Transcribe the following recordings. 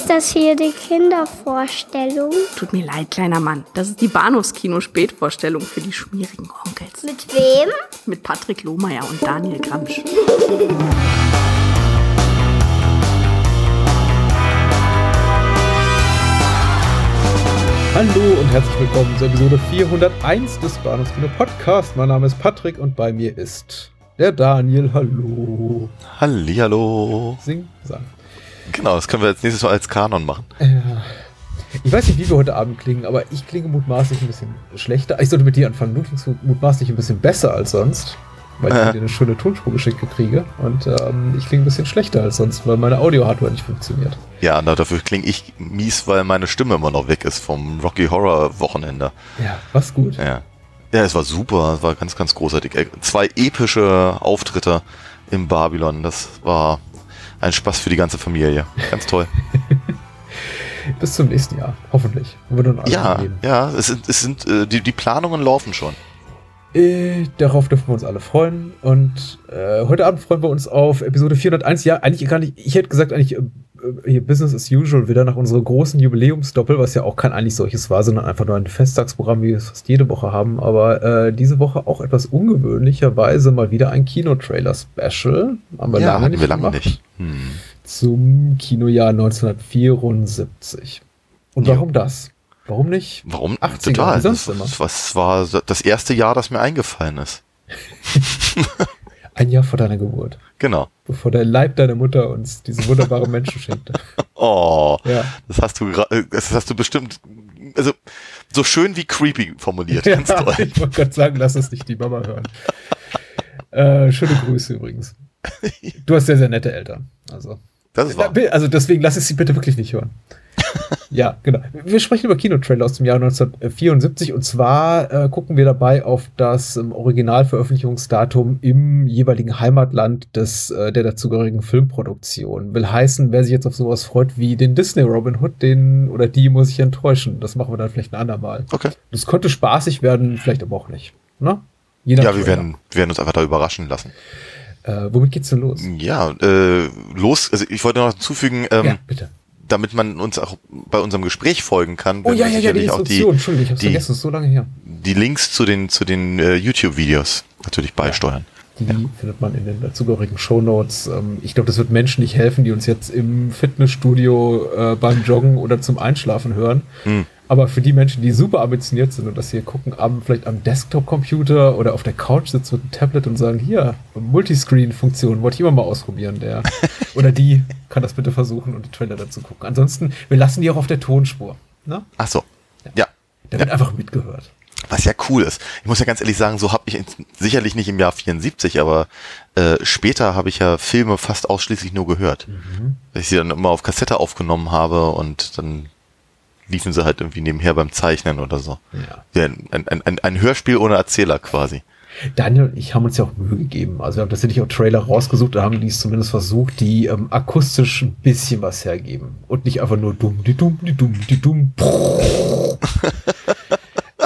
Ist das hier die Kindervorstellung? Tut mir leid, kleiner Mann. Das ist die Bahnhofskino-Spätvorstellung für die schmierigen Onkels. Mit wem? Mit Patrick Lohmeier und Daniel Gramsch. Hallo und herzlich willkommen zur Episode 401 des Bahnhofskino Podcast. Mein Name ist Patrick und bei mir ist der Daniel. Hallo. Hallihallo. Sing, sang. Genau, das können wir als nächstes Mal als Kanon machen. Ja. Ich weiß nicht, wie wir heute Abend klingen, aber ich klinge mutmaßlich ein bisschen schlechter. Ich sollte mit dir anfangen. Du klingst mutmaßlich ein bisschen besser als sonst, weil ich dir eine schöne Tonspur geschickt kriege. Und ähm, ich klinge ein bisschen schlechter als sonst, weil meine Audio-Hardware nicht funktioniert. Ja, na, dafür klinge ich mies, weil meine Stimme immer noch weg ist vom Rocky Horror Wochenende. Ja, was gut. Ja. Ja, es war super, es war ganz, ganz großartig. Äh, Zwei epische Auftritte im Babylon, das war ein Spaß für die ganze Familie. Ganz toll. Bis zum nächsten Jahr, hoffentlich. Ja, leben. ja, es sind, es sind äh, die, die Planungen laufen schon. Äh, darauf dürfen wir uns alle freuen. Und äh, heute Abend freuen wir uns auf Episode 401. Ja, eigentlich gar nicht. Ich hätte gesagt, eigentlich äh, hier Business as usual wieder nach unserer großen Jubiläumsdoppel, was ja auch kein eigentlich solches war, sondern einfach nur ein Festtagsprogramm, wie wir es fast jede Woche haben. Aber äh, diese Woche auch etwas ungewöhnlicherweise mal wieder ein Kinotrailer-Special. Haben wir ja, lange nicht wir lange gemacht. nicht. Hm. Zum Kinojahr 1974. Und warum das? Warum nicht? Warum? 80er, Total. Das, das war das erste Jahr, das mir eingefallen ist. Ein Jahr vor deiner Geburt. Genau. Bevor der Leib deiner Mutter uns diese wunderbare Menschen schenkte. Oh, Ja. das hast du äh, das hast du bestimmt, also so schön wie creepy formuliert. Ganz ja, toll. ich wollte gerade sagen, lass es nicht die Mama hören. Äh, schöne Grüße übrigens. Du hast sehr, sehr nette Eltern. Also, Das ist wahr. also deswegen lass es sie bitte wirklich nicht hören. Ja, genau. Wir sprechen über Kinotrailer aus dem Jahr 1974 und zwar äh, gucken wir dabei auf das ähm, Originalveröffentlichungsdatum im jeweiligen Heimatland des, äh, der dazugehörigen Filmproduktion. Will heißen, wer sich jetzt auf sowas freut wie den Disney Robin Hood, den oder die muss ich enttäuschen. Das machen wir dann vielleicht ein andermal. Okay. Das könnte spaßig werden, vielleicht aber auch nicht. Ne? Ja, wir werden, wir werden uns einfach da überraschen lassen. Äh, womit geht's denn los? Ja, äh, los, also ich wollte noch hinzufügen, ähm, ja, bitte. damit man uns auch bei unserem Gespräch folgen kann, Oh ja, ja, ja, die auch die, Entschuldigung, ich hab's die- vergessen, ist so lange her. die Links zu den, zu den äh, YouTube-Videos natürlich beisteuern. Die findet man in den dazugehörigen Shownotes. Ähm, ich glaube, das wird Menschen nicht helfen, die uns jetzt im Fitnessstudio äh, beim Joggen oder zum Einschlafen hören. Hm. Aber für die Menschen, die super ambitioniert sind und das hier gucken, am, vielleicht am Desktop-Computer oder auf der Couch sitzen mit einem Tablet und sagen, hier, Multiscreen-Funktion, wollte ich immer mal ausprobieren, der oder die kann das bitte versuchen und die Trailer dazu gucken. Ansonsten, wir lassen die auch auf der Tonspur. Ne? Ach so. Ja. Da wird einfach mitgehört. Was ja cool ist. Ich muss ja ganz ehrlich sagen, so habe ich sicherlich nicht im Jahr 74, aber äh, später habe ich ja Filme fast ausschließlich nur gehört. Weil ich sie dann immer auf Kassette aufgenommen habe und dann liefen sie halt irgendwie nebenher beim Zeichnen oder so. Ja. Ein, ein, ein, ein Hörspiel ohne Erzähler quasi. Daniel und ich haben uns ja auch Mühe gegeben. Also wir haben tatsächlich auch Trailer rausgesucht, da haben die es zumindest versucht, die ähm, akustisch ein bisschen was hergeben. Und nicht einfach nur dumm, die dumm, die dumm, die dumm.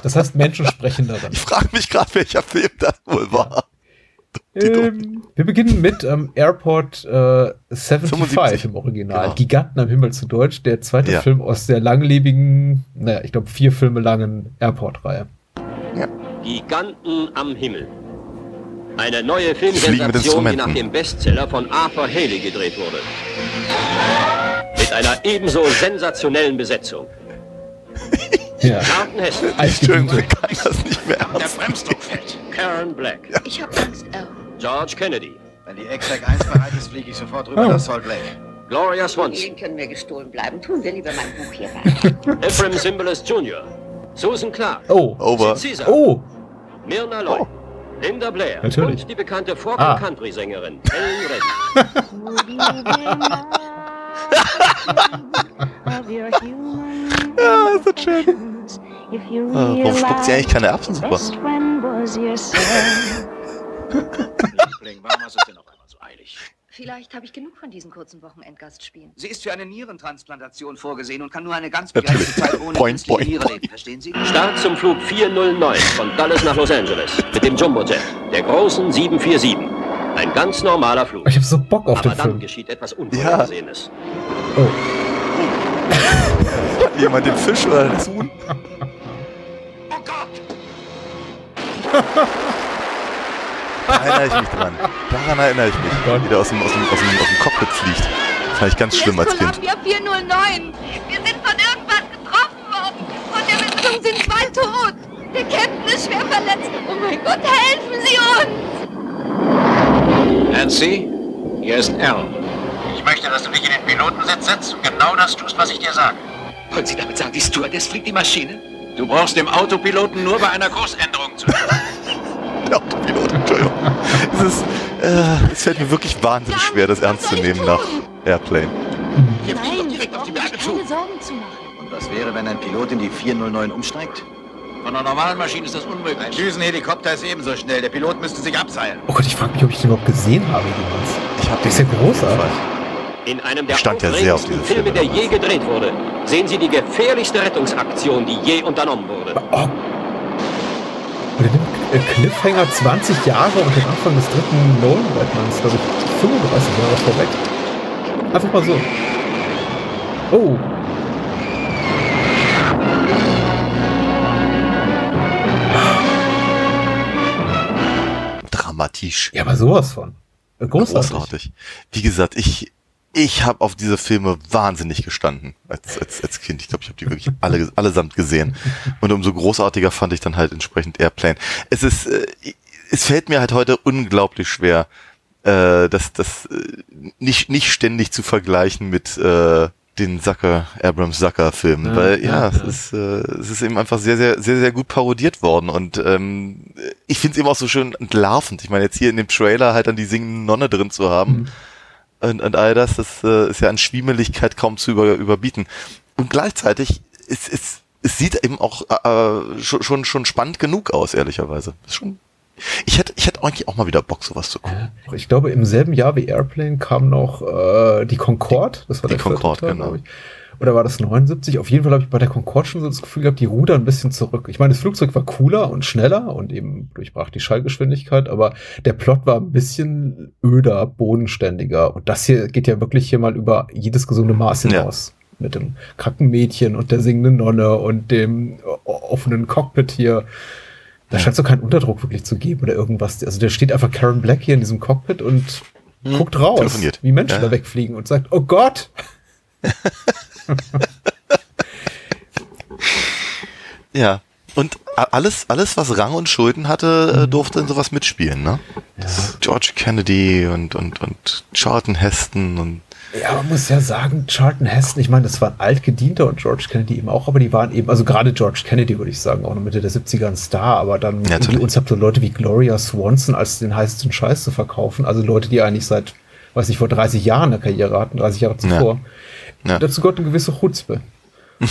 Das heißt, Menschen sprechen darin. Ich frage mich gerade, welcher Film das wohl war. Ähm, wir beginnen mit ähm, Airport äh, 75 75, im Original. genau. Giganten am Himmel zu Deutsch. Der zweite Ja. Film aus der langlebigen, naja, ich glaube vier Filme langen Airport-Reihe. Giganten am Himmel. Eine neue Filmsensation, die nach dem Bestseller von Arthur Haley gedreht wurde. Mit einer ebenso sensationellen Besetzung. Ja. Carlton Heston, Entschuldigung, kann das nicht mehr der ernst Bremsdruck fällt. Karen Black, Ich hab Angst, Al. George Kennedy, Wenn die Exec 1 bereit ist, fliege ich sofort rüber Oh. nach Salt Lake. Gloria Swanson, können wir gestohlen bleiben. Tun wir lieber mein Buch hier weiter. Ephraim Zimbalist Jr., Susan Clark, Oh. Over. Caesar, Oh. Mirna Loy, Linda Blair Natürlich. und die bekannte Folk- Ah. und Country-Sängerin Helen Reddy. Ja, ist das schön. Ah, warum spuckt sie eigentlich keine Erbsensuppe? Liebling, warum hast du es denn auf einmal so eilig? Vielleicht habe ich genug von diesen kurzen Wochenendgastspielen. Sie ist für eine Nierentransplantation vorgesehen und kann nur eine ganz Natürlich. begrenzte Zeit ohne Point, point, Niere leben. Verstehen Sie? Start zum Flug 409 von Dallas nach Los Angeles mit dem Jumbojet, der großen 747. Ein ganz normaler Flug. Ich habe so Bock auf Aber den dann Film. geschieht etwas Unvorhergesehenes. Oh. jemand den Fisch oder das Huhn? Oh Gott! Da erinnere ich mich dran. Daran erinnere ich mich. Wie der aus dem, aus dem, aus dem, aus dem Cockpit fliegt. Fand ich ganz schlimm als Kind. Columbia 409. Wir sind von irgendwas getroffen worden. Von der Besatzung sind zwei tot. Der Captain ist schwer verletzt. Oh mein Gott, helfen Sie uns! Nancy, hier ist Al. Ich möchte, dass du dich in den Pilotensitz setzt und genau das tust, was ich dir sage. Wollen Sie damit sagen, die Stewardess fliegt die Maschine? Du brauchst dem Autopiloten nur bei einer Kursänderung zu helfen. Der Autopilot, Entschuldigung. Es, ist, äh, es fällt mir wirklich wahnsinnig schwer, das ernst zu nehmen nach Airplane. Doch direkt auf die Berge zu. Sorgen zu machen. Und was wäre, wenn ein Pilot in die 409 umsteigt? Von einer normalen Maschine ist das Ein unmöglich. Düsenhelikopter ist ebenso schnell. Der Pilot müsste sich abseilen. Oh Gott, ich frage mich, ob ich den überhaupt gesehen habe jemals. Ich habe Der ist ja großartig. In einem der Stand ja sehr auf aufregendsten Filme, Filme der je gedreht wurde, sehen Sie die gefährlichste Rettungsaktion, die je unternommen wurde. Oh. Äh, Cliffhanger 20 Jahre und den Anfang des dritten Nolan-Batmans, glaube ich, 35 Jahre vorweg. Einfach mal so. Oh. dramatisch. Ja, aber sowas von. Äh, Großartig. Großartig. Wie gesagt, ich, ich habe auf diese Filme wahnsinnig gestanden als, als, als Kind. Ich glaube, ich habe die wirklich alle, allesamt gesehen. Und umso großartiger fand ich dann halt entsprechend Airplane. Es ist, äh, es fällt mir halt heute unglaublich schwer, äh, das, das äh, nicht, nicht ständig zu vergleichen mit äh, den Zucker, Abrams Zucker Filmen, Ja, weil ja, ja, es ja. ist, äh, es ist eben einfach sehr, sehr, sehr, sehr gut parodiert worden und ähm, ich finde es eben auch so schön entlarvend. Ich meine, jetzt hier in dem Trailer halt dann die singende Nonne drin zu haben und, und all das, das äh, ist ja an Schwiemeligkeit kaum zu über, überbieten. Und gleichzeitig ist, ist, es sieht eben auch äh, schon, schon, schon spannend genug aus, ehrlicherweise. Ist schon, ich hätte, ich hätte eigentlich auch mal wieder Bock, sowas zu gucken. Ich glaube, im selben Jahr wie Airplane kam noch äh, die Concorde. Das war Die der vierte Concorde, Teil, genau. Oder war das 79? Auf jeden Fall habe ich bei der Concorde schon so das Gefühl gehabt, die rudern ein bisschen zurück. Ich meine, das Flugzeug war cooler und schneller und eben durchbrach die Schallgeschwindigkeit, aber der Plot war ein bisschen öder, bodenständiger. Und das hier geht ja wirklich hier mal über jedes gesunde Maß Ja. hinaus. Mit dem kranken Mädchen und der singenden Nonne und dem offenen Cockpit hier. Da scheint so keinen Unterdruck wirklich zu geben oder irgendwas. Also da steht einfach Karen Black hier in diesem Cockpit und guckt raus, wie Menschen Ja. da wegfliegen und sagt, oh Gott! Ja. Und alles, alles, was Rang und Schulden hatte, äh, durfte in sowas mitspielen, ne? Das George Kennedy und, und, und Charlton Heston und Ja, man muss ja sagen, Charlton Heston, ich meine, das war ein altgedienter und George Kennedy eben auch, aber die waren eben, also gerade George Kennedy, würde ich sagen, auch noch Mitte der 70er ein Star, aber dann Ja, natürlich. uns habt so Leute wie Gloria Swanson als den heißesten Scheiß zu verkaufen, also Leute, die eigentlich seit, weiß ich, vor 30 Jahren eine Karriere hatten, 30 Jahre zuvor. Ja. Dazu gehört eine gewisse Chutzpe.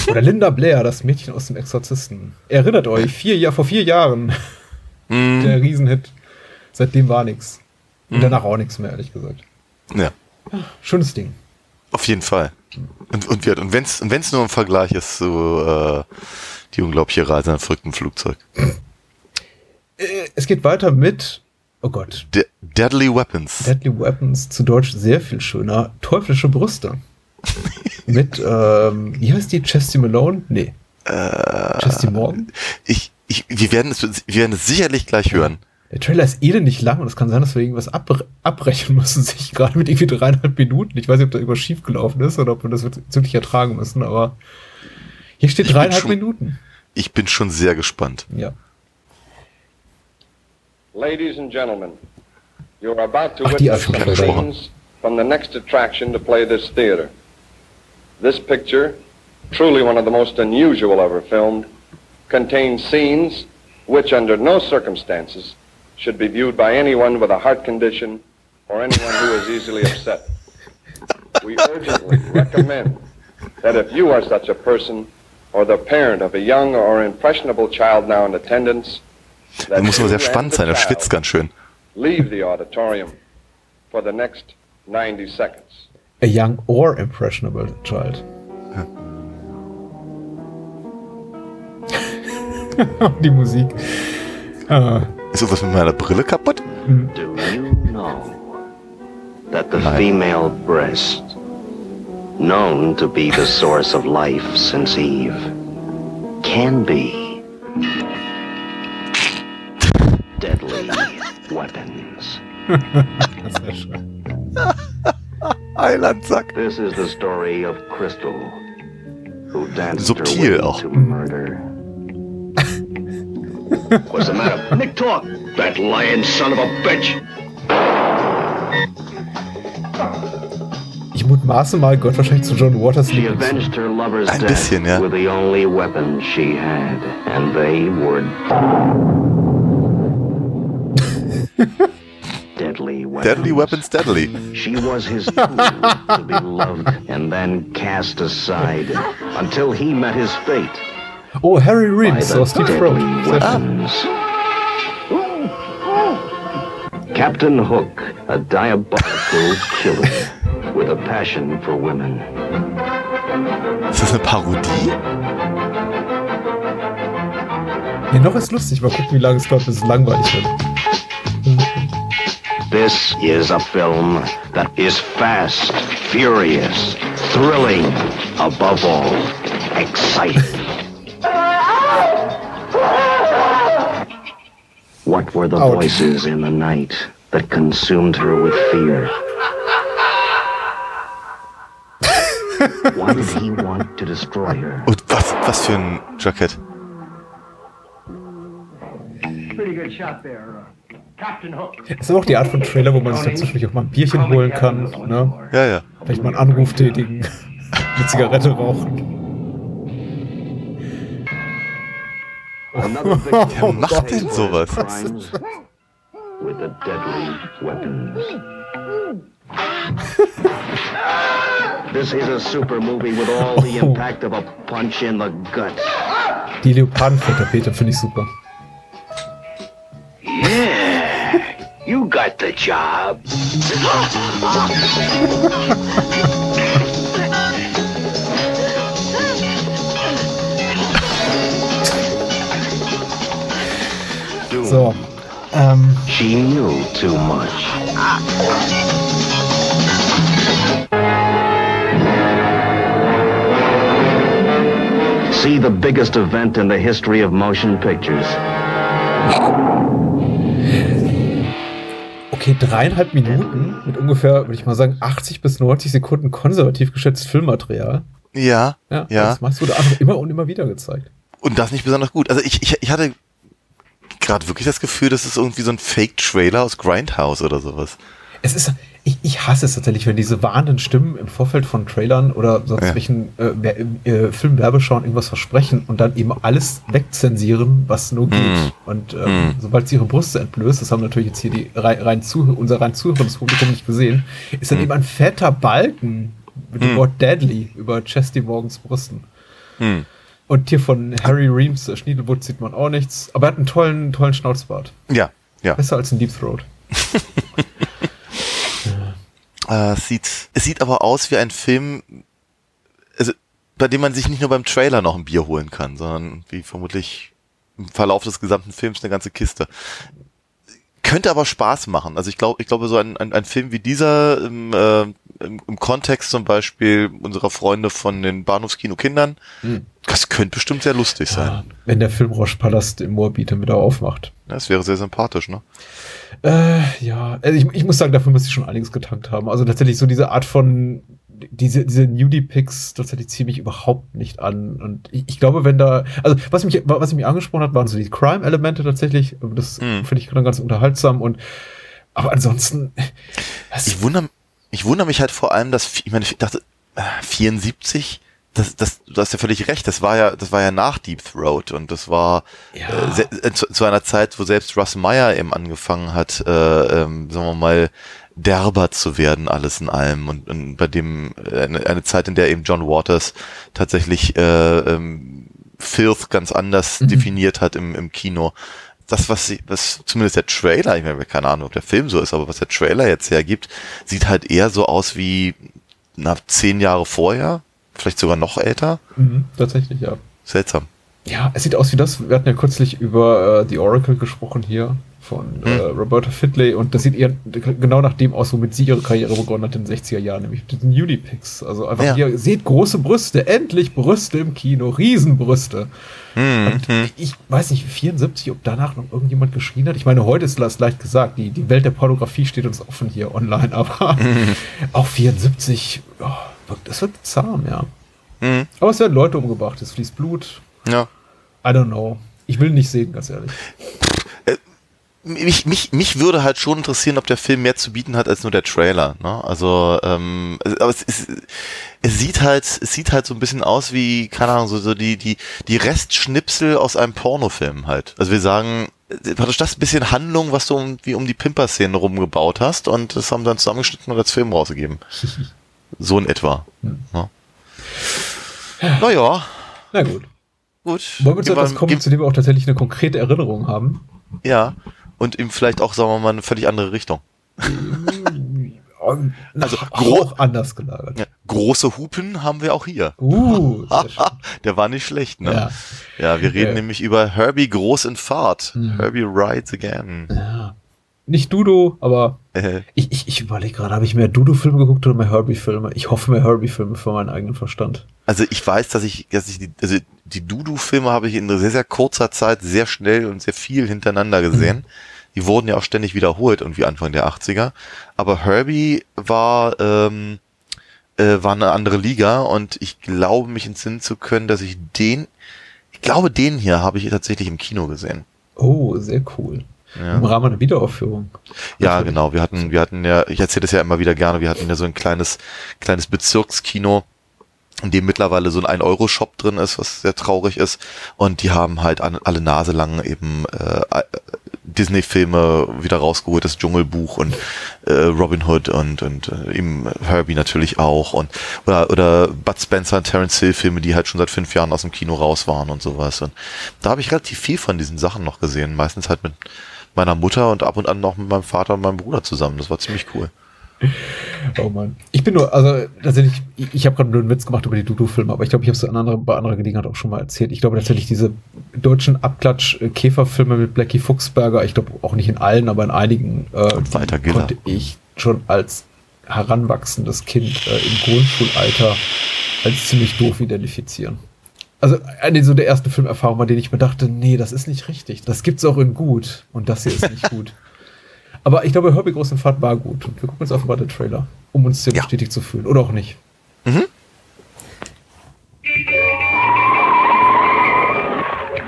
Oder Linda Blair, das Mädchen aus dem Exorzisten. Erinnert euch, vier Jahr, vor vier Jahren, Mhm. der Riesenhit. Seitdem war nix. Und danach auch nichts mehr, ehrlich gesagt. ja, Schönes Ding. auf jeden Fall. Und, und, und wenn es und wenn's nur im Vergleich ist zu äh, die unglaubliche Reise in einem verrückten Flugzeug. Äh, Es geht weiter mit, oh Gott, De Deadly Weapons. Deadly Weapons, zu Deutsch sehr viel schöner, teuflische Brüste. mit, ähm, wie heißt die? Chesty Malone? Nee. Äh, Chesty Morgan? ich, ich, wir, werden es, wir werden es sicherlich gleich hören. Der Trailer ist elendig lang und es kann sein, dass wir irgendwas abbre abbrechen müssen, sich gerade mit irgendwie dreieinhalb Minuten. Ich weiß nicht, ob da irgendwas schief gelaufen ist oder ob wir das wirklich ertragen müssen, aber hier steht Ich dreieinhalb schon- Minuten. Ich bin schon sehr gespannt. Ja. Ladies and gentlemen, you are about to Ach, witness some scenes from the next attraction to play this theater. This picture, truly one of the most unusual ever filmed, contains scenes which, under no circumstances, should be viewed by anyone with a heart condition or anyone who is easily upset. We urgently recommend that if you are such a person or the parent of a young or impressionable child now in attendance, Da muss sehr spannend sein, er schwitzt ganz schön. leave the auditorium for the next 90 seconds. A young or impressionable child. Die Musik. Ah. Ist irgendwas mit meiner Brille kaputt? Do you know that the Nein. female breast known to be the source of life since Eve, can be deadly weapons. Sehr schön. Eilandsack. This is the story of Crystal, who danced Subtil her way auch. to murder. What's the matter? Nick, talk. That lying son of a bitch. Ich mutmaße mal, gehört wahrscheinlich zu John Waters She Lieblings. avenged her lover's Ein death bisschen, ja. with the only weapons she had, and they were deadly weapons. Deadly She was his tool to be loved and then cast aside until he met his fate Oh, Harry by Reeves the aus Deep Throat. deadly Sehr schön. weapons. Captain Hook, a diabolical killer with a passion for women. Ist das eine Parodie? Nee, noch ist lustig. Mal gucken, wie lange es dauert, bis es langweilig wird. This is a film that is fast, furious, thrilling, above all, exciting. What were the Ouch. voices in the night that consumed her with fear? Why did he want to destroy her? Und was, was für ein Jackett? Pretty good shot there, uh, Captain Hook. Das ist aber auch die Art von Trailer, wo man sich dann zwischendurch auch mal ein Bierchen holen kann. Ne? Ja, ja. Vielleicht mal einen Anruf tätigen. Eine Zigarette rauchen. Wer macht denn sowas? crimes with the deadly weapons. This is a super movie with all the impact of a punch in the gut. Die Leopardenfutterpeter finde ich super. Yeah, you got the job. So. Ähm, She knew too much. See the biggest event in the history of motion pictures. Okay, dreieinhalb Minuten mit ungefähr, würde ich mal sagen, 80 bis 90 Sekunden konservativ geschätztes Filmmaterial. Ja, Ja, ja. das machst du da einfach immer und immer wieder gezeigt. Und das nicht besonders gut. Also ich, ich, ich hatte gerade wirklich das Gefühl, das ist irgendwie so ein Fake-Trailer aus Grindhouse oder sowas. Es ist, ich, ich hasse es tatsächlich, wenn diese warnenden Stimmen im Vorfeld von Trailern oder sonst Ja. welchen äh, Wer- äh, Filmwerbeschauen irgendwas versprechen und dann eben alles wegzensieren, was nur geht. Mm. Und ähm, Mm. sobald sie ihre Brüste entblößt, das haben natürlich jetzt hier die rein, rein Zuh unser rein zuhörendes Publikum nicht gesehen, ist dann Mm. eben ein fetter Balken mit dem. Wort Deadly über Chesty Morgans Brüsten. Und hier von Harry Reams äh, Schniedelwutz sieht man auch nichts, aber er hat einen tollen, tollen Schnauzbart. Ja, ja. Besser als ein Deep Throat. Äh, es, sieht, es sieht aber aus wie ein Film, also, bei dem man sich nicht nur beim Trailer noch ein Bier holen kann, sondern wie vermutlich im Verlauf des gesamten Films eine ganze Kiste. Könnte aber Spaß machen. Also ich glaube, ich glaube, so ein, ein, ein Film wie dieser im, äh, im, im Kontext zum Beispiel unserer Freunde von den Bahnhofskino Kindern, Hm. das könnte bestimmt sehr lustig sein. Ja, wenn der Filmrauschpalast im Moabit wieder aufmacht. Das wäre sehr sympathisch, ne? Äh, ja, also ich, ich muss sagen, dafür muss ich schon einiges getankt haben. Also tatsächlich so diese Art von, diese, diese Nudie-Picks tatsächlich ziehe mich überhaupt nicht an. Und ich, ich glaube, wenn da, also was mich, was mich angesprochen hat, waren so die Crime-Elemente tatsächlich. Das Hm. finde ich dann ganz unterhaltsam und, aber ansonsten, Ich wundere, ich wundere mich halt vor allem, dass, ich meine, ich dachte, äh, 74, das, das, du hast ja völlig recht, das war ja, das war ja nach Deep Throat und das war Ja. äh, se- äh, zu, zu einer Zeit, wo selbst Russ Meyer eben angefangen hat, äh, ähm, sagen wir mal, derber zu werden, alles in allem und, und bei dem äh, eine, eine Zeit, in der eben John Waters tatsächlich äh, ähm, Filth ganz anders Mhm. definiert hat im, im Kino. Das, was, sie, was zumindest der Trailer, ich meine, keine Ahnung, ob der Film so ist, aber was der Trailer jetzt hergibt, sieht halt eher so aus wie na, zehn Jahre vorher, vielleicht sogar noch älter. mhm, tatsächlich, ja. Seltsam. Ja, es sieht aus wie das. Wir hatten ja kürzlich über äh, The Oracle gesprochen hier von äh, Roberta Fidley und das sieht eher genau nach dem aus, womit sie ihre Karriere begonnen hat in den 60er Jahren, nämlich mit den Unipics. Also einfach Ja. hier, seht große Brüste, endlich Brüste im Kino, Riesenbrüste. Hm, Und ich weiß nicht, 74, ob danach noch irgendjemand geschrien hat. Ich meine, heute ist das leicht gesagt, die, die Welt der Pornografie steht uns offen hier online, aber auch 74, oh, das wird zahm, ja. Hm. Aber es werden Leute umgebracht, es fließt Blut. Ja. I don't know. Ich will nicht sehen, ganz ehrlich. Mich, mich, mich würde halt schon interessieren, ob der Film mehr zu bieten hat als nur der Trailer. Ne? Also, ähm, es- aber es, ist, es sieht halt, es sieht halt so ein bisschen aus wie, keine Ahnung, so, so die, die, die Restschnipsel aus einem Pornofilm halt. Also wir sagen, äh, praktisch das bisschen Handlung, was du um, wie um die Pimper-Szene rumgebaut hast und das haben dann zusammengeschnitten und als Film rausgegeben. so in etwa. Ne? Naja. Na gut. Gut. Wollen wir zu etwas kommen, zu dem wir auch tatsächlich eine konkrete Erinnerung haben? Ja. Und ihm vielleicht auch, sagen wir mal, eine völlig andere Richtung. Also auch anders gelagert. Ja, große Hupen haben wir auch hier. Uh, der war nicht schlecht, ne? Ja. Ja, wir reden Ja. nämlich über Herbie Groß in Fahrt. Mhm. Herbie Rides Again. Ja. Nicht Dudo, aber Äh, ich, ich, ich überlege gerade, habe ich mehr Dudo-Filme geguckt oder mehr Herbie-Filme? Ich hoffe mehr Herbie-Filme für meinen eigenen Verstand. also ich weiß, dass ich, dass ich die, also die Dudu-Filme habe ich in sehr, sehr kurzer Zeit sehr schnell und sehr viel hintereinander gesehen. Die wurden ja auch ständig wiederholt, irgendwie Anfang der 80er. Aber Herbie war, ähm, äh, war eine andere Liga und ich glaube, mich entsinnen zu können, dass ich den, ich glaube, den hier habe ich tatsächlich im Kino gesehen. Oh, sehr cool. Ja. Im Rahmen einer Wiederaufführung. Ja, genau. Wir hatten, wir hatten ja, ich erzähle das ja immer wieder gerne, wir hatten ja so ein kleines, kleines Bezirkskino, in dem mittlerweile so ein 1-Euro-Shop drin ist, was sehr traurig ist. Und die haben halt an, alle Nase lang eben äh, Disney-Filme wieder rausgeholt, das Dschungelbuch und äh, Robin Hood und, und äh, eben Herbie natürlich auch und oder, oder Bud Spencer und Terence Hill-Filme, die halt schon seit fünf Jahren aus dem Kino raus waren und sowas. Und da habe ich relativ viel von diesen Sachen noch gesehen, meistens halt mit meiner Mutter und ab und an noch mit meinem Vater und meinem Bruder zusammen. Das war ziemlich cool. Oh Mann. Ich bin nur, also tatsächlich, ich, ich habe gerade nur einen Witz gemacht über die Dudu-Filme, aber ich glaube, ich habe es an anderer, bei anderer Gelegenheit auch schon mal erzählt. Ich glaube tatsächlich, diese deutschen Abklatsch-Käferfilme mit Blackie Fuchsberger, ich glaube auch nicht in allen, aber in einigen, äh, Giller. konnte ich schon als heranwachsendes Kind äh, im Grundschulalter als ziemlich doof identifizieren. Also eine so der ersten Filmerfahrung, bei denen ich mir dachte, nee, das ist nicht richtig. Das gibt's auch in gut und das hier ist nicht gut. Aber ich glaube, Herbie Großen Fahrt war gut. Und wir gucken uns einfach mal den Trailer, um uns hier bestätigt zu fühlen. Oder auch nicht.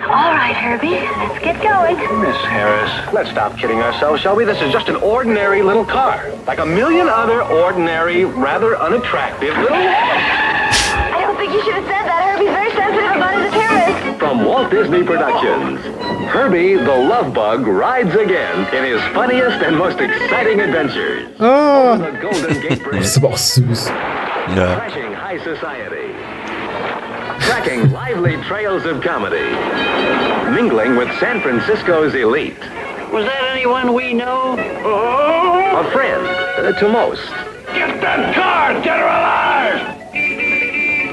All right, Herbie, let's get going. Miss Harris, let's stop kidding ourselves, shall we? This is just an ordinary little car. Like a million other ordinary, rather unattractive little... I don't think you should have said that. Herbie's very sensitive about his appearance. From Walt Disney Productions, Herbie the Love Bug rides again in his funniest and most exciting adventures. Ah. Over the Golden Gate Das Bridge, ist aber auch süß. Ja. crashing high society. Tracking lively trails of comedy. Mingling with San Francisco's elite. Was that anyone we know? A friend uh, to most. Get that car! Get her alive!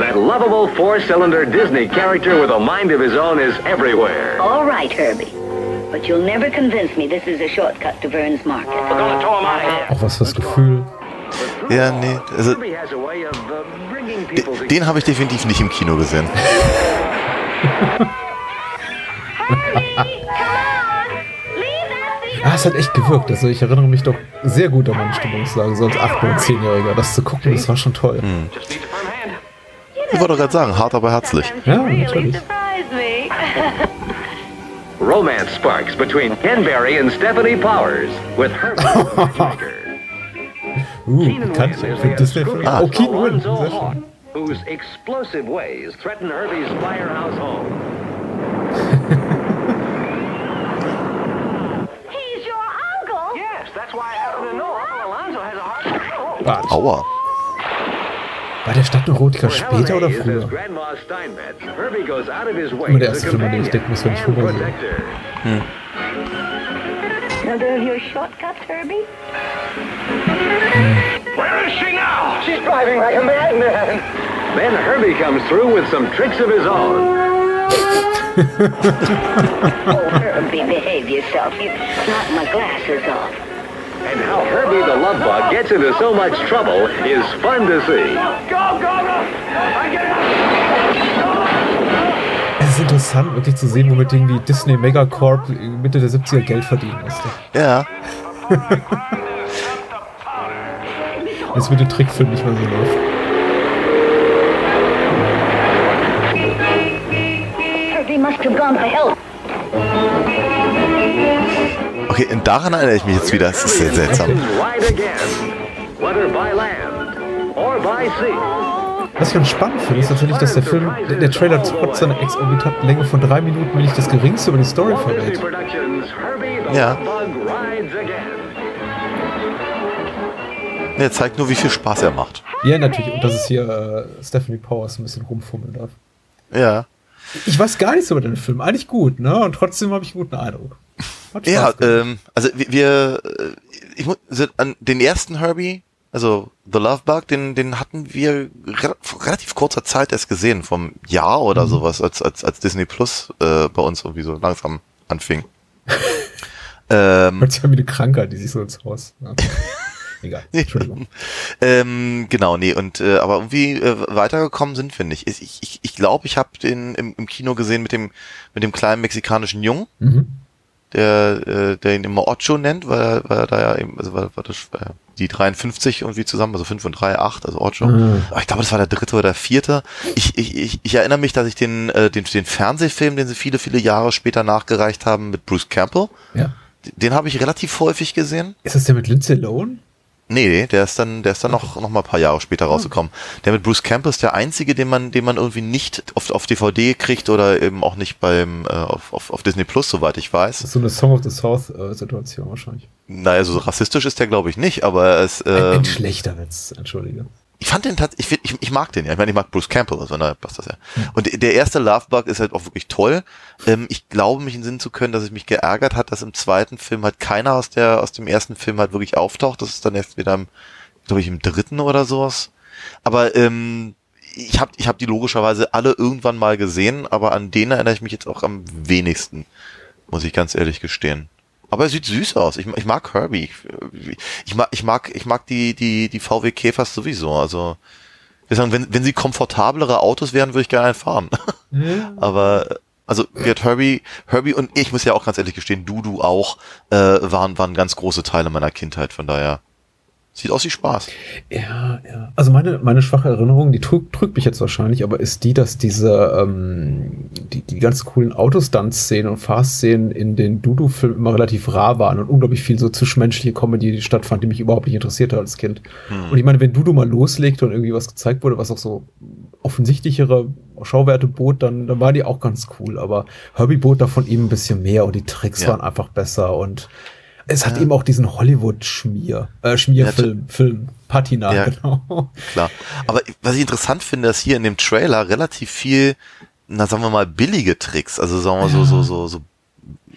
That lovable four-cylinder Disney character with a mind of his own is everywhere. All right, Herbie. But you'll never convince me this is a shortcut to Burns Market. We're gonna tow him out of here. Auch was fürs Gefühl. Ja, nee. Also, Herbie has a way of uh, bringing people den, den habe ich definitiv nicht im Kino gesehen. Ah, es hat echt gewirkt. Also ich erinnere mich doch sehr gut an meine Stimmungslage, so als 8- oder 10-Jähriger. Das zu gucken, das war schon toll. Ich wollte gerade sagen, hart aber herzlich. Ja, natürlich. Romance sparks between Ken Berry and Stephanie Powers with Matchmaker. Uh, is für the Disney-Film. unscrupulous Oh, Keen Sehr schön. whose explosive ways threaten Herbie's firehouse home. He's your uncle? Yes, that's why I happen to know Uncle Alonzo has a heart. Aua. War der Stadtneurotiker später oder früher? Immer der erste Film, an den ich denken muss, wenn ich Hunger sehe. Herbie? Where is she now? She's driving like a madman. Then Herbie comes through with some tricks of his own. oh, Herbie, behave yourself. You knocked my glasses off. And how Herbie the Love Bug gets into so much trouble is fun to see. Go, go, go! I get Es ist interessant, wirklich zu sehen, womit irgendwie Disney Megacorp Mitte der 70er Geld verdienen musste. Ja. Jetzt mit dem Trickfilm nicht mehr so läuft. Herbie must have gone for help. Okay, und daran erinnere ich mich jetzt wieder. Das ist sehr seltsam. Was ich ganz spannend finde, ist natürlich, dass der Film, der, Trailer trotz seiner exorbitanten Länge von drei Minuten mir nicht das geringste über die Story verrät. Ja. Er zeigt nur, wie viel Spaß er macht. Ja, natürlich. Und dass es hier äh, Stephanie Powers ein bisschen rumfummeln darf. Ja. Ich weiß gar nichts über den Film. Eigentlich gut, ne? Und trotzdem habe ich einen guten Eindruck. Ja, ähm, also wir, wir äh, ich muss, also an den ersten Herbie, also The Love Bug, den, den hatten wir re vor relativ kurzer Zeit erst gesehen, vom Jahr oder Mhm. sowas, als, als, als Disney Plus äh, bei uns irgendwie so langsam anfing. ähm, Hört sich an wie eine Krankheit, die sich so ins Haus. Ja. Egal. Entschuldigung. ähm, genau, nee, und äh, aber irgendwie äh, weitergekommen sind wir nicht. Ich ich, ich, glaube, ich habe den im, im Kino gesehen mit dem mit dem kleinen mexikanischen Jungen, Mhm. Der äh, der ihn immer Ocho nennt, weil er, weil er da ja eben also weil, weil das, äh, die 53 irgendwie zusammen, also 5 und 3, 8, also Ocho. Mhm. Aber ich glaube, das war der dritte oder vierte. Ich, ich, ich, ich erinnere mich, dass ich den, äh, den den Fernsehfilm, den sie viele viele Jahre später nachgereicht haben mit Bruce Campbell, Ja. den habe ich relativ häufig gesehen. Ist das der mit Lindsay Lohan? Nee, der ist dann, der ist dann noch, noch mal ein paar Jahre später rausgekommen. Der mit Bruce Campbell ist der einzige, den man, den man irgendwie nicht auf, auf DVD kriegt oder eben auch nicht beim, äh, auf, auf, auf Disney Plus, soweit ich weiß. So eine Song of the South äh, Situation wahrscheinlich. Naja, so rassistisch ist der, glaube ich, nicht, aber es, Ein, ein ähm, schlechter Witz, entschuldige. Ich fand den tatsächlich, ich, ich, ich mag den ja. Ich meine, ich mag Bruce Campbell, also na, passt das ja. Und der erste Love Bug ist halt auch wirklich toll. Ähm, ich glaube, mich in Sinn zu können, dass es mich geärgert hat, dass im zweiten Film halt keiner aus der, aus dem ersten Film halt wirklich auftaucht. Das ist dann erst wieder im, glaube ich, im dritten oder sowas. Aber ähm, ich habe ich hab die logischerweise alle irgendwann mal gesehen, aber an denen erinnere ich mich jetzt auch am wenigsten, muss ich ganz ehrlich gestehen. Aber er sieht süß aus. Ich, ich mag Herbie. Ich, mag, ich mag, ich mag die, die, die VW Käfers sowieso. Also, wir sagen, wenn, wenn sie komfortablere Autos wären, würde ich gerne einen fahren. Aber, also, wird Herbie, Herbie und ich muss ja auch ganz ehrlich gestehen, du, du auch, äh, waren, waren ganz große Teile meiner Kindheit. Von daher, sieht aus wie Spaß. Ja, ja. Also meine, meine schwache Erinnerung, die trügt, trügt mich jetzt wahrscheinlich, aber ist die, dass diese, ähm, die, die ganz coolen Autostunt-Szenen und Fahrszenen in den Dudu-Filmen immer relativ rar waren und unglaublich viel so zwischenmenschliche Comedy stattfand, die mich überhaupt nicht interessierte als Kind. Hm. Und ich meine, wenn Dudu mal loslegte und irgendwie was gezeigt wurde, was auch so offensichtlichere Schauwerte bot, dann, dann war die auch ganz cool. Aber Herbie bot davon eben ein bisschen mehr und die Tricks Ja. waren einfach besser und es hat Ja. eben auch diesen Hollywood-Schmier, äh, Schmierfilm, Film, Patina, Ja. genau. Klar. Aber was ich interessant finde, ist hier in dem Trailer relativ viel, na sagen wir mal, billige Tricks. Also sagen wir so, so, so, so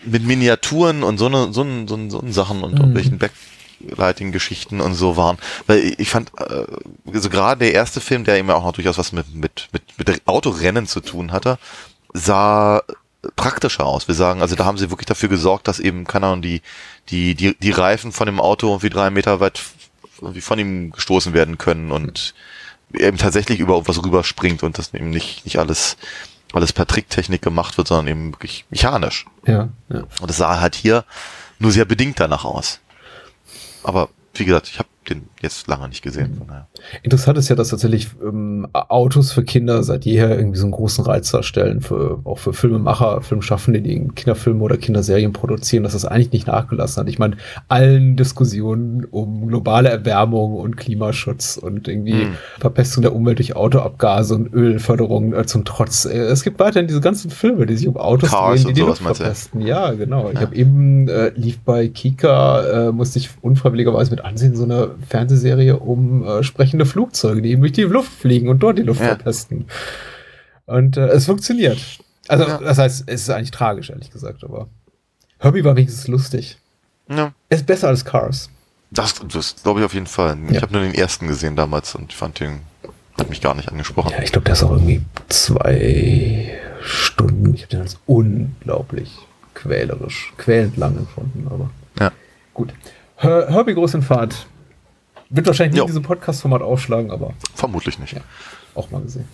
mit Miniaturen und so ne, so, ne, so, ne, so ne Sachen und Mhm. irgendwelchen Backlighting-Geschichten und so waren. Weil ich- ich fand, äh, so gerade der erste Film, der eben auch noch durchaus was mit, mit, mit, mit Autorennen zu tun hatte, sah praktischer aus. Wir sagen, also da haben sie wirklich dafür gesorgt, dass eben, keine Ahnung, die, die, die, die Reifen von dem Auto irgendwie drei Meter weit irgendwie von ihm gestoßen werden können und eben tatsächlich über was rüberspringt und das eben nicht, nicht alles, alles per Tricktechnik gemacht wird, sondern eben wirklich mechanisch. Ja, ja. Und es sah halt hier nur sehr bedingt danach aus. Aber wie gesagt, ich habe den jetzt lange nicht gesehen. Von daher. Interessant ist ja, dass tatsächlich ähm, Autos für Kinder seit jeher irgendwie so einen großen Reiz darstellen, für, auch für Filmemacher, Filmschaffende, die Kinderfilme oder Kinderserien produzieren, dass das eigentlich nicht nachgelassen hat. Ich meine, allen Diskussionen um globale Erwärmung und Klimaschutz und irgendwie Hm. Verpestung der Umwelt durch Autoabgase und Ölförderung äh, zum Trotz. Äh, es gibt weiterhin diese ganzen Filme, die sich um Autos Cars drehen, die und die Luft verpesten. Ja, genau. Ich habe eben, äh, lief bei Kika, äh, musste ich unfreiwilligerweise mit ansehen, so eine Fernsehserie um äh, sprechende Flugzeuge, die eben durch die Luft fliegen und dort die Luft Ja. verpesten. Und äh, es funktioniert. Also, Ja. das heißt, es ist eigentlich tragisch, ehrlich gesagt, aber Herbie war wenigstens lustig. Ja. Er ist besser als Cars. Das, das glaube ich auf jeden Fall. Ich Ja. habe nur den ersten gesehen damals und fand den, hat mich gar nicht angesprochen. Ja, ich glaube, der ist auch irgendwie zwei Stunden. Ich habe den als unglaublich quälerisch, quälend lang empfunden, aber Ja. gut. Her Herbie Groß in Fahrt wird wahrscheinlich nicht Jo. in diesem Podcast-Format aufschlagen, aber Vermutlich nicht. auch mal gesehen.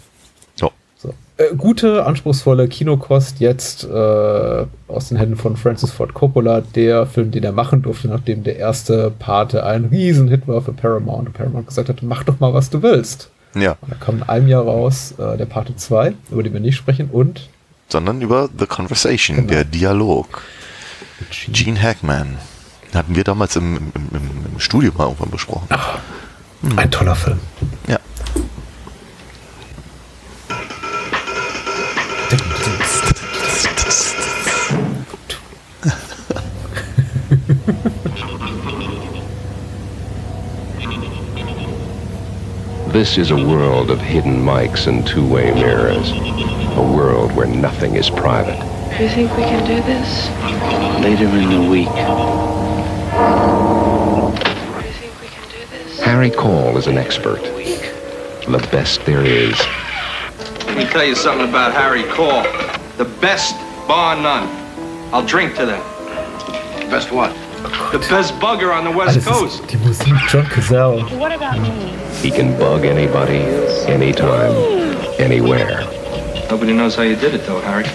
Ja. So. Äh, gute, anspruchsvolle Kinokost jetzt äh, aus den Händen von Francis Ford Coppola, der Film, den er machen durfte, nachdem der erste Pate ein Riesenhit war für Paramount und Paramount gesagt hat, mach doch mal, was du willst. Ja. Und da kam in einem Jahr raus äh, der Pate 2, über den wir nicht sprechen, und Sondern über The Conversation, Genau. der Dialog. Gene Hackman. Hatten wir damals im, im, im, im Studio mal irgendwann besprochen. ein toller Film. Ja. This is a world of hidden mics and two-way mirrors. A world where nothing is private. Do you think we can do this? Later in the week. Harry Call is an expert. The best there is. Let me tell you something about Harry Call. The best, bar none. I'll drink to that. Best what? The best bugger on the West das Coast. ist die Musik John Cazale. What about me? He can bug anybody, anytime, anywhere. Nobody knows how you did it, though, Harry.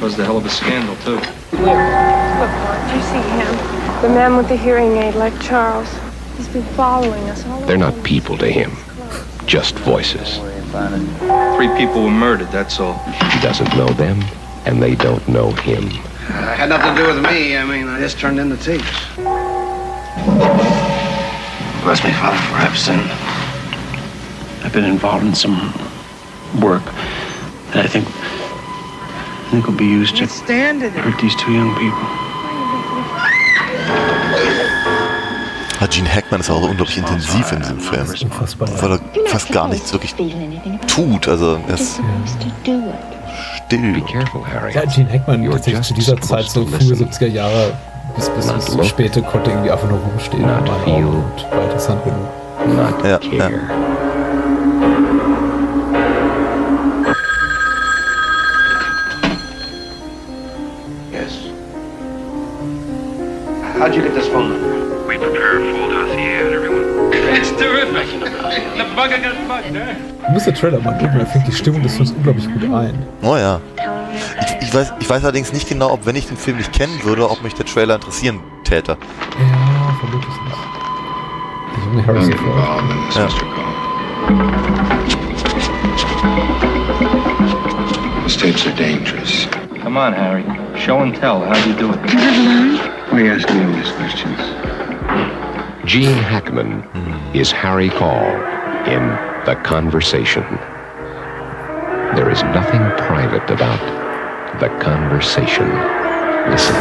Caused a hell of a scandal, too. Look, Mark, do you see him? The man with the hearing aid, like Charles. He's been following us all They're not people to him, just voices. Three people were murdered, that's all. He doesn't know them, and they don't know him. Uh, had nothing to do with me. I mean, I just turned in the tapes. Bless me, Father, for I've sinned. I've been involved in some work that I think I think will be used to hurt these two young people. Ah, Gene Hackman ist auch so unglaublich intensiv in diesem Film. Weil er fast gar nichts wirklich tut. Also er ist still. Ja, Gene Hackman tatsächlich zu dieser Zeit, so frühe listen. 70er Jahre bis, bis, bis look. späte konnte irgendwie einfach nur rumstehen Not feel. Und war interessant genug. Not Ja, care. Yes. How'd you get this phone number? Du musst den Trailer mal gucken, da fängt die Stimmung des Films unglaublich gut ein. Oh ja. Ich, ich, weiß, ich weiß allerdings nicht genau, ob wenn ich den Film nicht kennen würde, ob mich der Trailer interessieren täte. Ja, vermutlich nicht. Der junge Harrison Ford. Ja. These tapes are dangerous. Come on, Harry. Show and tell. How'd you do it? Why are you asking me all these questions? Gene Hackman is Harry Call in The Conversation. There is nothing private about The Conversation. Listen.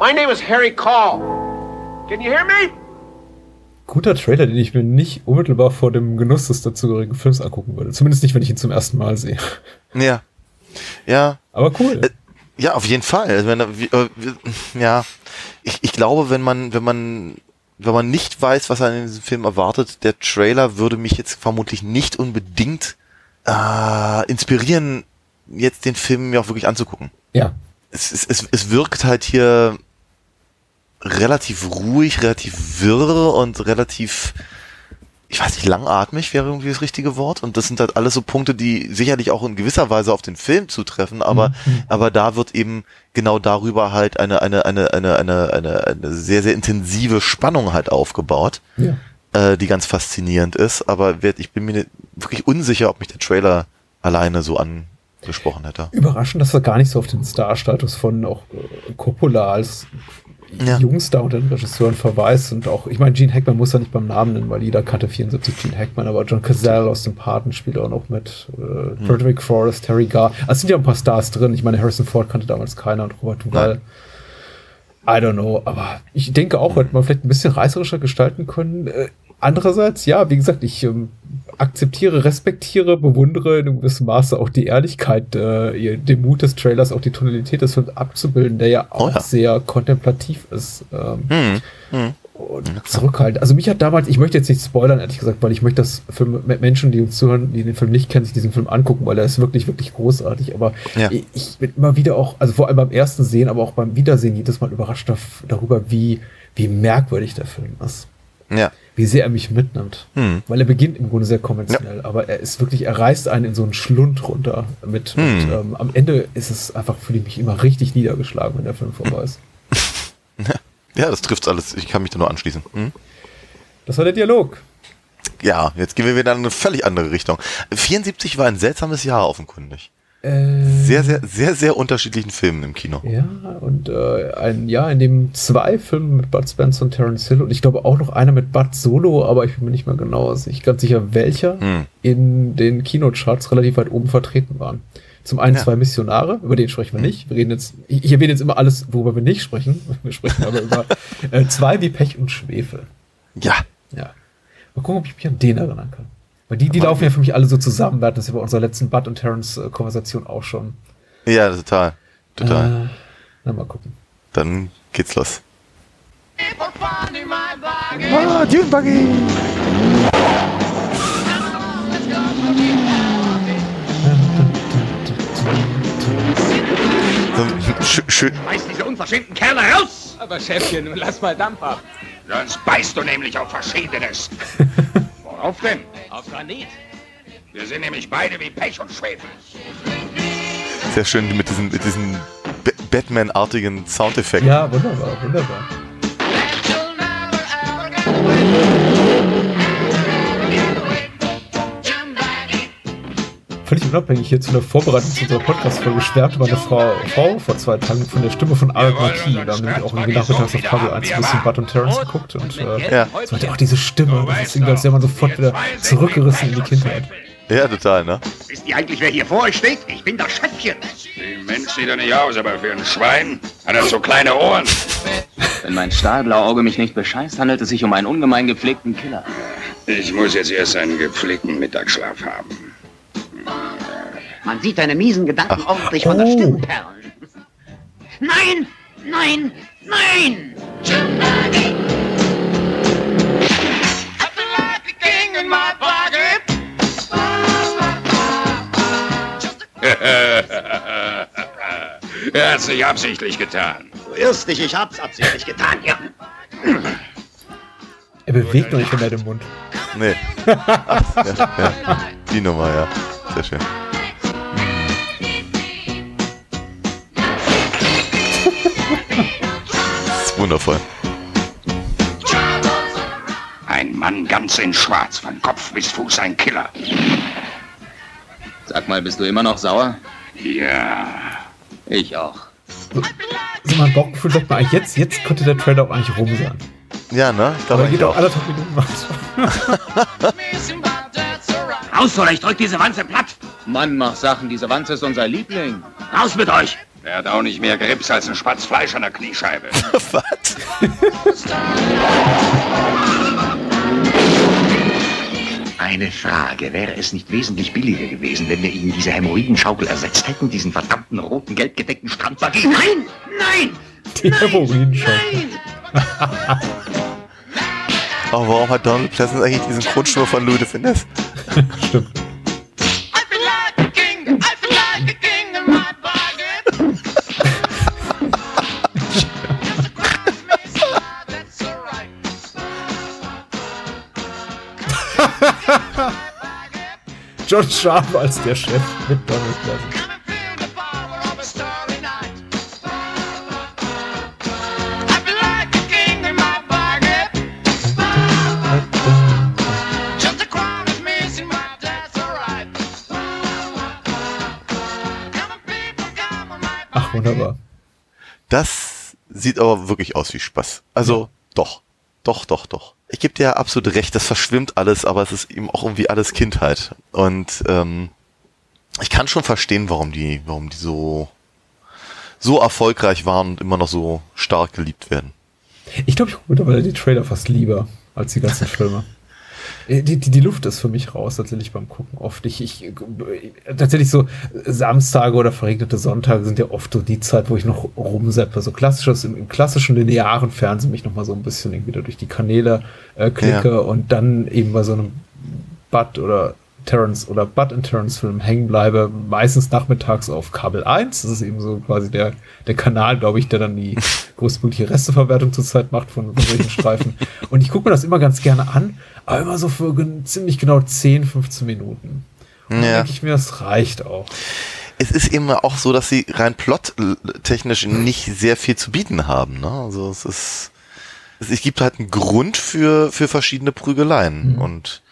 My name is Harry Call. Can you hear me? Guter Trailer, den ich mir nicht unmittelbar vor dem Genuss des dazugehörigen Films angucken würde. Zumindest nicht, wenn ich ihn zum ersten Mal sehe. Ja. Ja. Aber cool. Äh, Ja, auf jeden Fall. Also wenn, äh, ja, ich, ich glaube, wenn man, wenn man, wenn man nicht weiß, was einen in diesem Film erwartet, der Trailer würde mich jetzt vermutlich nicht unbedingt äh, inspirieren, jetzt den Film mir auch wirklich anzugucken. Ja. Es, es, es, es wirkt halt hier relativ ruhig, relativ wirr und relativ, ich weiß nicht, langatmig wäre irgendwie das richtige Wort. Und das sind halt alles so Punkte, die sicherlich auch in gewisser Weise auf den Film zutreffen, aber, Mhm. aber da wird eben genau darüber halt eine, eine, eine, eine, eine, eine, eine sehr, sehr intensive Spannung halt aufgebaut, Ja. äh, die ganz faszinierend ist. Aber werd- ich bin mir wirklich unsicher, ob mich der Trailer alleine so angesprochen hätte. Überraschend, dass er gar nicht so auf den Star-Status von auch äh, Coppola als Ja. Jungstar unter den Regisseuren verweist und auch, ich meine, Gene Hackman muss er nicht beim Namen nennen, weil jeder kannte 74 Gene Hackman, aber John Cazale aus dem Paten spielt auch noch mit, äh, Frederick Forrest, Terry Garr. Also sind ja ein paar Stars drin. Ich meine, Harrison Ford kannte damals keiner und Robert Duvall. I don't know, aber ich denke auch, hätte man vielleicht ein bisschen reißerischer gestalten können. Andererseits, ja, wie gesagt, ich ähm, akzeptiere, respektiere, bewundere in einem gewissen Maße auch die Ehrlichkeit, äh, den Mut des Trailers, auch die Tonalität des Films abzubilden, der ja auch Oh ja. sehr kontemplativ ist. Ähm, Hm. Hm. und zurückhaltend. Also mich hat damals, ich möchte jetzt nicht spoilern, ehrlich gesagt, weil ich möchte, dass Film, Menschen, die uns zuhören, die den Film nicht kennen, sich diesen Film angucken, weil er ist wirklich, wirklich großartig. Aber Ja. ich, ich bin immer wieder auch, also vor allem beim ersten Sehen, aber auch beim Wiedersehen jedes Mal überrascht darüber, wie, wie merkwürdig der Film ist. Ja. Wie sehr er mich mitnimmt. Hm. Weil er beginnt im Grunde sehr konventionell, aber er ist wirklich, er reißt einen in so einen Schlund runter mit. Und Hm. ähm, am Ende ist es einfach, fühle ich mich immer richtig niedergeschlagen, wenn der Film vorbei ist. Ja, das trifft alles. Ich kann mich da nur anschließen. Hm? Das war der Dialog. Ja, jetzt gehen wir wieder in eine völlig andere Richtung. 74 war ein seltsames Jahr offenkundig. Äh, Sehr, sehr, sehr, sehr unterschiedlichen Filmen im Kino. Ja, und äh, ein Jahr, in dem zwei Filme mit Bud Spencer und Terence Hill und ich glaube auch noch einer mit Bud Solo, aber ich bin mir nicht mehr genau also nicht ganz sicher, welcher Hm. in den Kinocharts relativ weit oben vertreten waren. Zum einen Ja. zwei Missionare, über den sprechen wir nicht. Wir reden jetzt, ich, ich erwähne jetzt immer alles, worüber wir nicht sprechen. Wir sprechen aber über äh, zwei wie Pech und Schwefel. Ja. Ja. Mal gucken, ob ich mich an den erinnern kann. Weil die, die laufen ja für mich alle so zusammen. Wir hatten das ja bei unserer letzten Bud und Terence äh, Konversation auch schon. Ja, total. Total. Äh, na, mal gucken. Dann geht's los. Ah, Dune Buggy! So, schön, schön, Schmeiß diese unverschämten Kerle raus! Aber Chefchen, nun lass mal Dampf ab. Sonst beißt du nämlich auf Verschiedenes. Worauf denn? Auf Granit. Wir sind nämlich beide wie Pech und Schwefel. sehr schön mit diesen, mit diesen Ba- Batman-artigen Soundeffekten. Ja, wunderbar, wunderbar. Völlig unabhängig jetzt von der Vorbereitung zu unserer Podcast-Folge schwärmte meine Frau, Frau vor zwei Tagen von der Stimme von Alec Marquis. Da haben wir nämlich auch irgendwie nachmittags auf Kabel 1 ein bisschen Bud und Terrence geguckt und äh, Ja. es meinte auch diese Stimme. Das ist irgendwie, als wäre man sofort wieder zurückgerissen in die Kindheit. Ja, total, ne? Wisst ihr eigentlich, wer hier vor euch steht? Ich bin das Chefchen. Wie Mensch sieht er nicht aus, aber für ein Schwein hat er so kleine Ohren. Wenn mein Stahlblauauge mich nicht bescheißt, handelt es sich um einen ungemein gepflegten Killer. Ich muss jetzt erst einen gepflegten Mittagsschlaf haben. Man sieht deine miesen Gedanken ordentlich von der Oh. Stirn perlen. Nein! Nein! Nein! er hat es nicht absichtlich getan. Du irrst dich, ich hab's absichtlich getan, ja. Er bewegt noch nicht, er den Mund. Nee. Ach, ja, ja. Die Nummer, ja. Sehr schön. Das ist wundervoll. Ein Mann ganz in Schwarz, von Kopf bis Fuß ein Killer. Sag mal, bist du immer noch sauer? Ja. Ich auch. So mein Bauchgefühl sagt mir eigentlich, jetzt, jetzt könnte der Trailer auch eigentlich rum sein. Ja, ne? Ich glaube er geht auch anderthalb Minuten weiter. Raus oder ich drück diese Wanze platt. Mann, mach Sachen, diese Wanze ist unser Liebling. Raus mit euch. Er hat auch nicht mehr Grips als ein Spatz Fleisch an der Kniescheibe. Was? Eine Frage. Wäre es nicht wesentlich billiger gewesen, wenn wir Ihnen diese Hämorrhoidenschaukel ersetzt hätten, diesen verdammten roten, gelbgedeckten Strandbuggy? Nein! Nein! Die Hämorrhoidenschau. Aber warum hat Donald Pleasance eigentlich diesen Grundschnur von Louis de Finesse? Stimmt. John Sharp als der Chef mit Donald Pleasant. Wunderbar. Das sieht aber wirklich aus wie Spaß. Also, doch. Doch, doch, doch. Ich gebe dir absolut recht, das verschwimmt alles, aber es ist eben auch irgendwie alles Kindheit. Und ähm, ich kann schon verstehen, warum die, warum die so, so erfolgreich waren und immer noch so stark geliebt werden. Ich glaube, ich gucke mittlerweile die Trailer fast lieber als die ganzen Filme. Äh, Die, die, die Luft ist für mich raus, tatsächlich beim Gucken oft. Ich, ich tatsächlich so Samstage oder verregnete Sonntage sind ja oft so die Zeit, wo ich noch rumseppe. So klassisches, im, im klassischen linearen Fernsehen mich noch mal so ein bisschen irgendwie durch die Kanäle äh, klicke Ja. und dann eben bei so einem Bud oder Terrence oder Bud and Terrence Film hängen bleibe, meistens nachmittags auf Kabel 1. Das ist eben so quasi der, der Kanal, glaube ich, der dann die größtmögliche Resteverwertung zurzeit macht von, von solchen Streifen. Und ich gucke mir das immer ganz gerne an, aber immer so für ziemlich genau 10, 15 Minuten. Und Ja. denke ich mir, das reicht auch. Es ist eben auch so, dass sie rein plottechnisch nicht sehr viel zu bieten haben. Ne? Also es ist, es gibt halt einen Grund für, für verschiedene Prügeleien. Und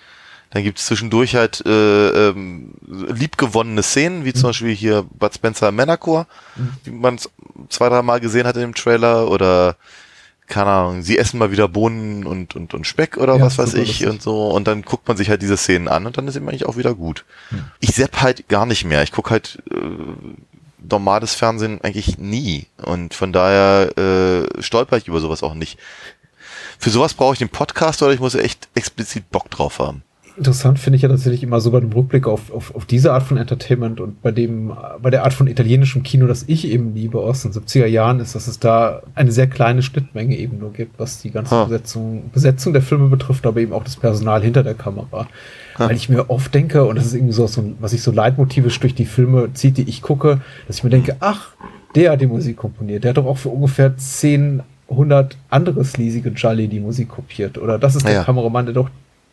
dann gibt es zwischendurch halt äh, ähm, liebgewonnene Szenen, wie zum Beispiel hier Bud Spencer Männerchor, wie man zwei, drei Mal gesehen hat in dem Trailer. Oder keine Ahnung, sie essen mal wieder Bohnen und, und, und Speck oder Ja, was weiß ich lustig. und so. Und dann guckt man sich halt diese Szenen an und dann ist eben eigentlich auch wieder gut. Ich sepp halt gar nicht mehr. Ich gucke halt äh, normales Fernsehen eigentlich nie. Und von daher äh, stolper ich über sowas auch nicht. Für sowas brauche ich den Podcast oder ich muss echt explizit Bock drauf haben. Interessant finde ich ja tatsächlich immer so bei dem Rückblick auf, auf, auf diese Art von Entertainment und bei dem, bei der Art von italienischem Kino, das ich eben liebe aus den 70er Jahren, ist, dass es da eine sehr kleine Schnittmenge eben nur gibt, was die ganze Ha. Besetzung, Besetzung der Filme betrifft, aber eben auch das Personal hinter der Kamera. Weil ich mir oft denke, und das ist irgendwie so, was ich so leitmotivisch durch die Filme zieht, die ich gucke, dass ich mir denke, ach, der hat die Musik komponiert, der hat doch auch für ungefähr 10, 100 andere sleasige Jolly die Musik kopiert. Oder das ist der Ja. Kameramann, der doch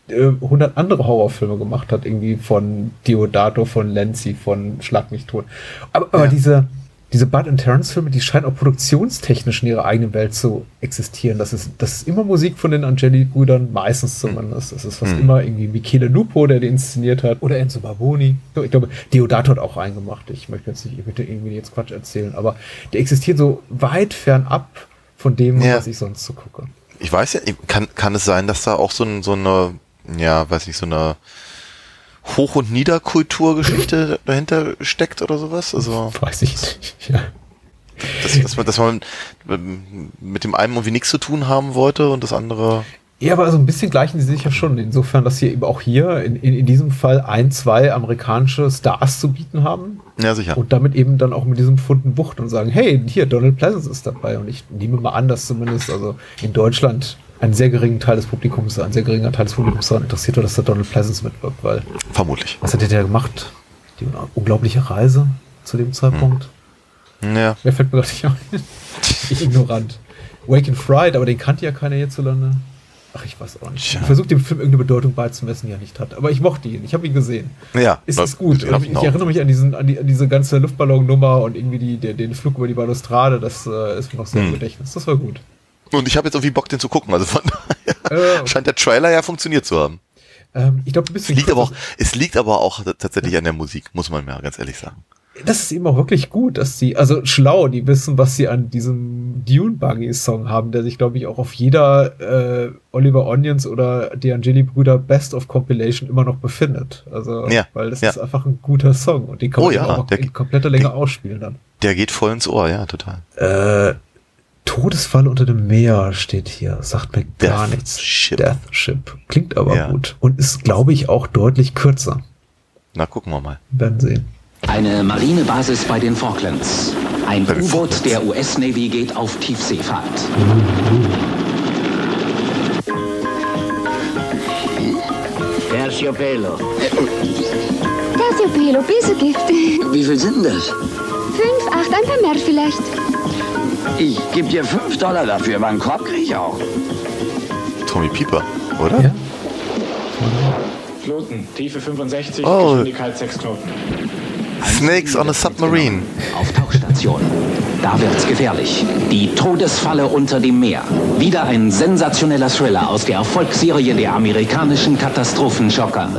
äh, 100 andere Horrorfilme gemacht hat, irgendwie von Diodato, von Lenzi, von Schlag mich tot. Aber, aber diese, diese Bud and Terrence Filme, die scheinen auch produktionstechnisch in ihrer eigenen Welt zu existieren. Das ist, das ist immer Musik von den Angeli-Brüdern, meistens zumindest. Das ist fast Hm. immer irgendwie Michele Lupo, der die inszeniert hat, oder Enzo Barboni. Ich glaube, Diodato hat auch einen gemacht. Ich möchte jetzt nicht, ich möchte irgendwie jetzt Quatsch erzählen, aber der existiert so weit fernab von dem, Ja. was ich sonst so gucke. Ich weiß ja, kann, kann es sein, dass da auch so, ein, so eine, ja, weiß nicht, so eine Hoch- und Niederkulturgeschichte dahinter steckt oder sowas? Also, Weiß ich nicht. Ja. dass, dass man, dass man mit dem einen irgendwie nichts zu tun haben wollte und das andere. Ja, aber so ein bisschen gleichen sie sich ja schon. Insofern, dass sie eben auch hier in, in, in diesem Fall ein, zwei amerikanische Stars zu bieten haben. Ja, sicher. Und damit eben dann auch mit diesem Pfunden Bucht und sagen, hey, hier, Donald Pleasance ist dabei. Und ich nehme mal an, dass zumindest also in Deutschland einen sehr geringen Teil des Publikums, ein sehr geringer Teil des Publikums daran interessiert war, dass da Donald Pleasance mitwirkt, weil Vermutlich. was hat der da gemacht? Die unglaubliche Reise zu dem Zeitpunkt. Ja. Wer fällt mir gerade nicht ein? Ich ignorant. Wake and Fried, aber den kannte ja keiner hierzulande. Ach, ich weiß auch nicht. Ich versuche dem Film irgendeine Bedeutung beizumessen, die er nicht hat. Aber ich mochte ihn. Ich habe ihn gesehen. Ja, ist gut. läuft Ich, ich noch. erinnere mich an, diesen, an, die, an diese ganze Luftballonnummer und irgendwie die, der, den Flug über die Balustrade. Das äh, ist mir noch sehr im Hm. Gedächtnis. Das war gut. Und ich habe jetzt irgendwie Bock, den zu gucken. Also von daher scheint der Trailer ja funktioniert zu haben. Ähm, ich glaube, ein Es bisschen. liegt, aber auch, es liegt aber auch tatsächlich an der Musik, muss man mir ganz ehrlich sagen. das ist eben auch wirklich gut, dass die, also schlau, die wissen, was sie an diesem Dune Buggy Song haben, der sich, glaube ich, auch auf jeder äh, Oliver Onions oder die Angeli Brüder Best of Compilation immer noch befindet. Also, Ja, weil das ja. ist einfach ein guter Song und den kann Oh man ja, auch der- in kompletter Länge ausspielen dann. Der geht voll ins Ohr, ja, total. Äh, Todesfall unter dem Meer steht hier. Sagt mir gar Death nichts. Ship. Death Ship. Klingt aber Ja. gut. Und ist, glaube ich, auch deutlich kürzer. Na, gucken wir mal. Werden sehen. Eine Marinebasis bei den Falklands. Ein U-Boot der US-Navy geht auf Tiefseefahrt. Terciopelo. Terciopelo, Besogift. Wie viel sind das? Fünf, acht, ein paar mehr vielleicht. Ich gebe dir 5 Dollar dafür, aber einen Korb kriege ich auch. Tommy Pieper, oder? Ja. Knoten, Tiefe 65, Oh. Geschwindigkeit 6 Knoten. Snakes on a Submarine. Auf Tauchstation. Da wird's gefährlich. Die Todesfalle unter dem Meer. Wieder ein sensationeller Thriller aus der Erfolgsserie der amerikanischen Katastrophenschocker.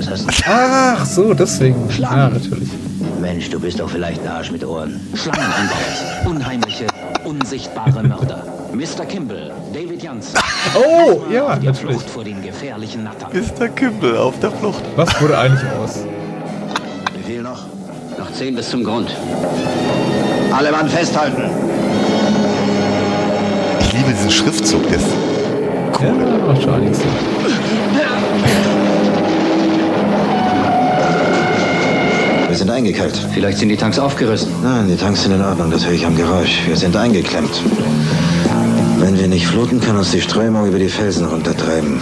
Ach so, deswegen. Ja, natürlich. Mensch, du bist doch vielleicht ein Arsch mit Ohren. Schlangeneinbau. Unheimliche, unsichtbare Mörder. Mr. Kimball, David Janssen. Oh, ja, auf der natürlich. Flucht vor den gefährlichen Nattern. Mr. Kimball auf der Flucht. Was wurde eigentlich aus? Wie viel noch? Noch 10 bis zum Grund. Alle Mann festhalten. Ich liebe diesen Schriftzug, der ist Ja, macht schon einiges. sind eingekeilt. Vielleicht sind die Tanks aufgerissen. Nein, die Tanks sind in Ordnung, das höre ich am Geräusch. Wir sind eingeklemmt. Wenn wir nicht fluten, kann uns die Strömung über die Felsen runtertreiben.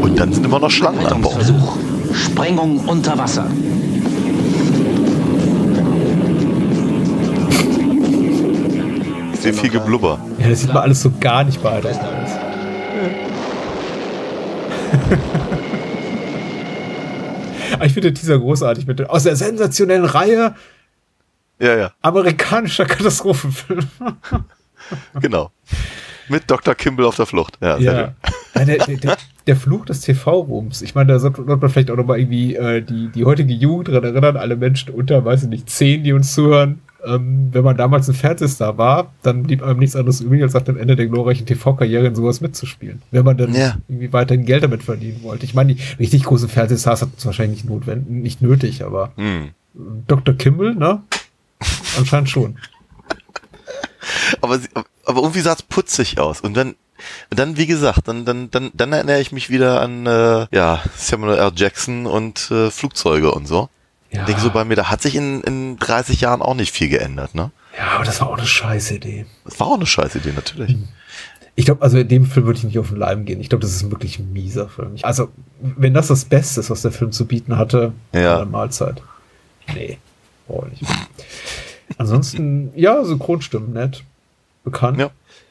Und dann sind immer noch Schlangen an Bord. Versuch. Sprengung unter Wasser. Sehr viel Geblubber. Ja, das sieht man alles so gar nicht aus. Ich finde dieser großartig mit aus der sensationellen Reihe Ja, ja, amerikanischer Katastrophenfilme. genau. Mit Dr. Kimball auf der Flucht. Ja, Ja. Ja, der, der, der, Fluch des TV-Rooms. Ich meine, da sollte man vielleicht auch nochmal irgendwie äh, die, die heutige Jugend dran erinnern, alle Menschen unter, weiß ich nicht, zehn, die uns zuhören. Ähm, wenn man damals ein Fernsehstar war, dann blieb einem nichts anderes übrig, als nach dem Ende der glorreichen TV-Karriere in sowas mitzuspielen. Wenn man dann Ja. irgendwie weiterhin Geld damit verdienen wollte. Ich meine, die richtig großen Fernsehstars hatten es wahrscheinlich nicht, notwendig, nicht nötig, aber Hm. Dr. Kimball, ne? Anscheinend schon. Aber, sie- aber irgendwie sah es putzig aus. Und dann, dann, wie gesagt, dann, dann, dann, dann erinnere ich mich wieder an äh, ja, Samuel L. Jackson und äh, Flugzeuge und so. Ja. Denke so bei mir, da hat sich in, in 30 Jahren auch nicht viel geändert, ne? Ja, aber das war auch eine scheiß Idee. Das war auch eine scheiß Idee, natürlich. Ich glaube, also in dem Film würde ich nicht auf den Leim gehen. Ich glaube, das ist ein wirklich mieser Film. Also, wenn das das Beste ist, was der Film zu bieten hatte, Ja. eine Mahlzeit. Nee, brauche ich nicht. Ansonsten, ja, Synchronstimmen, nett. Bekannt. Ja.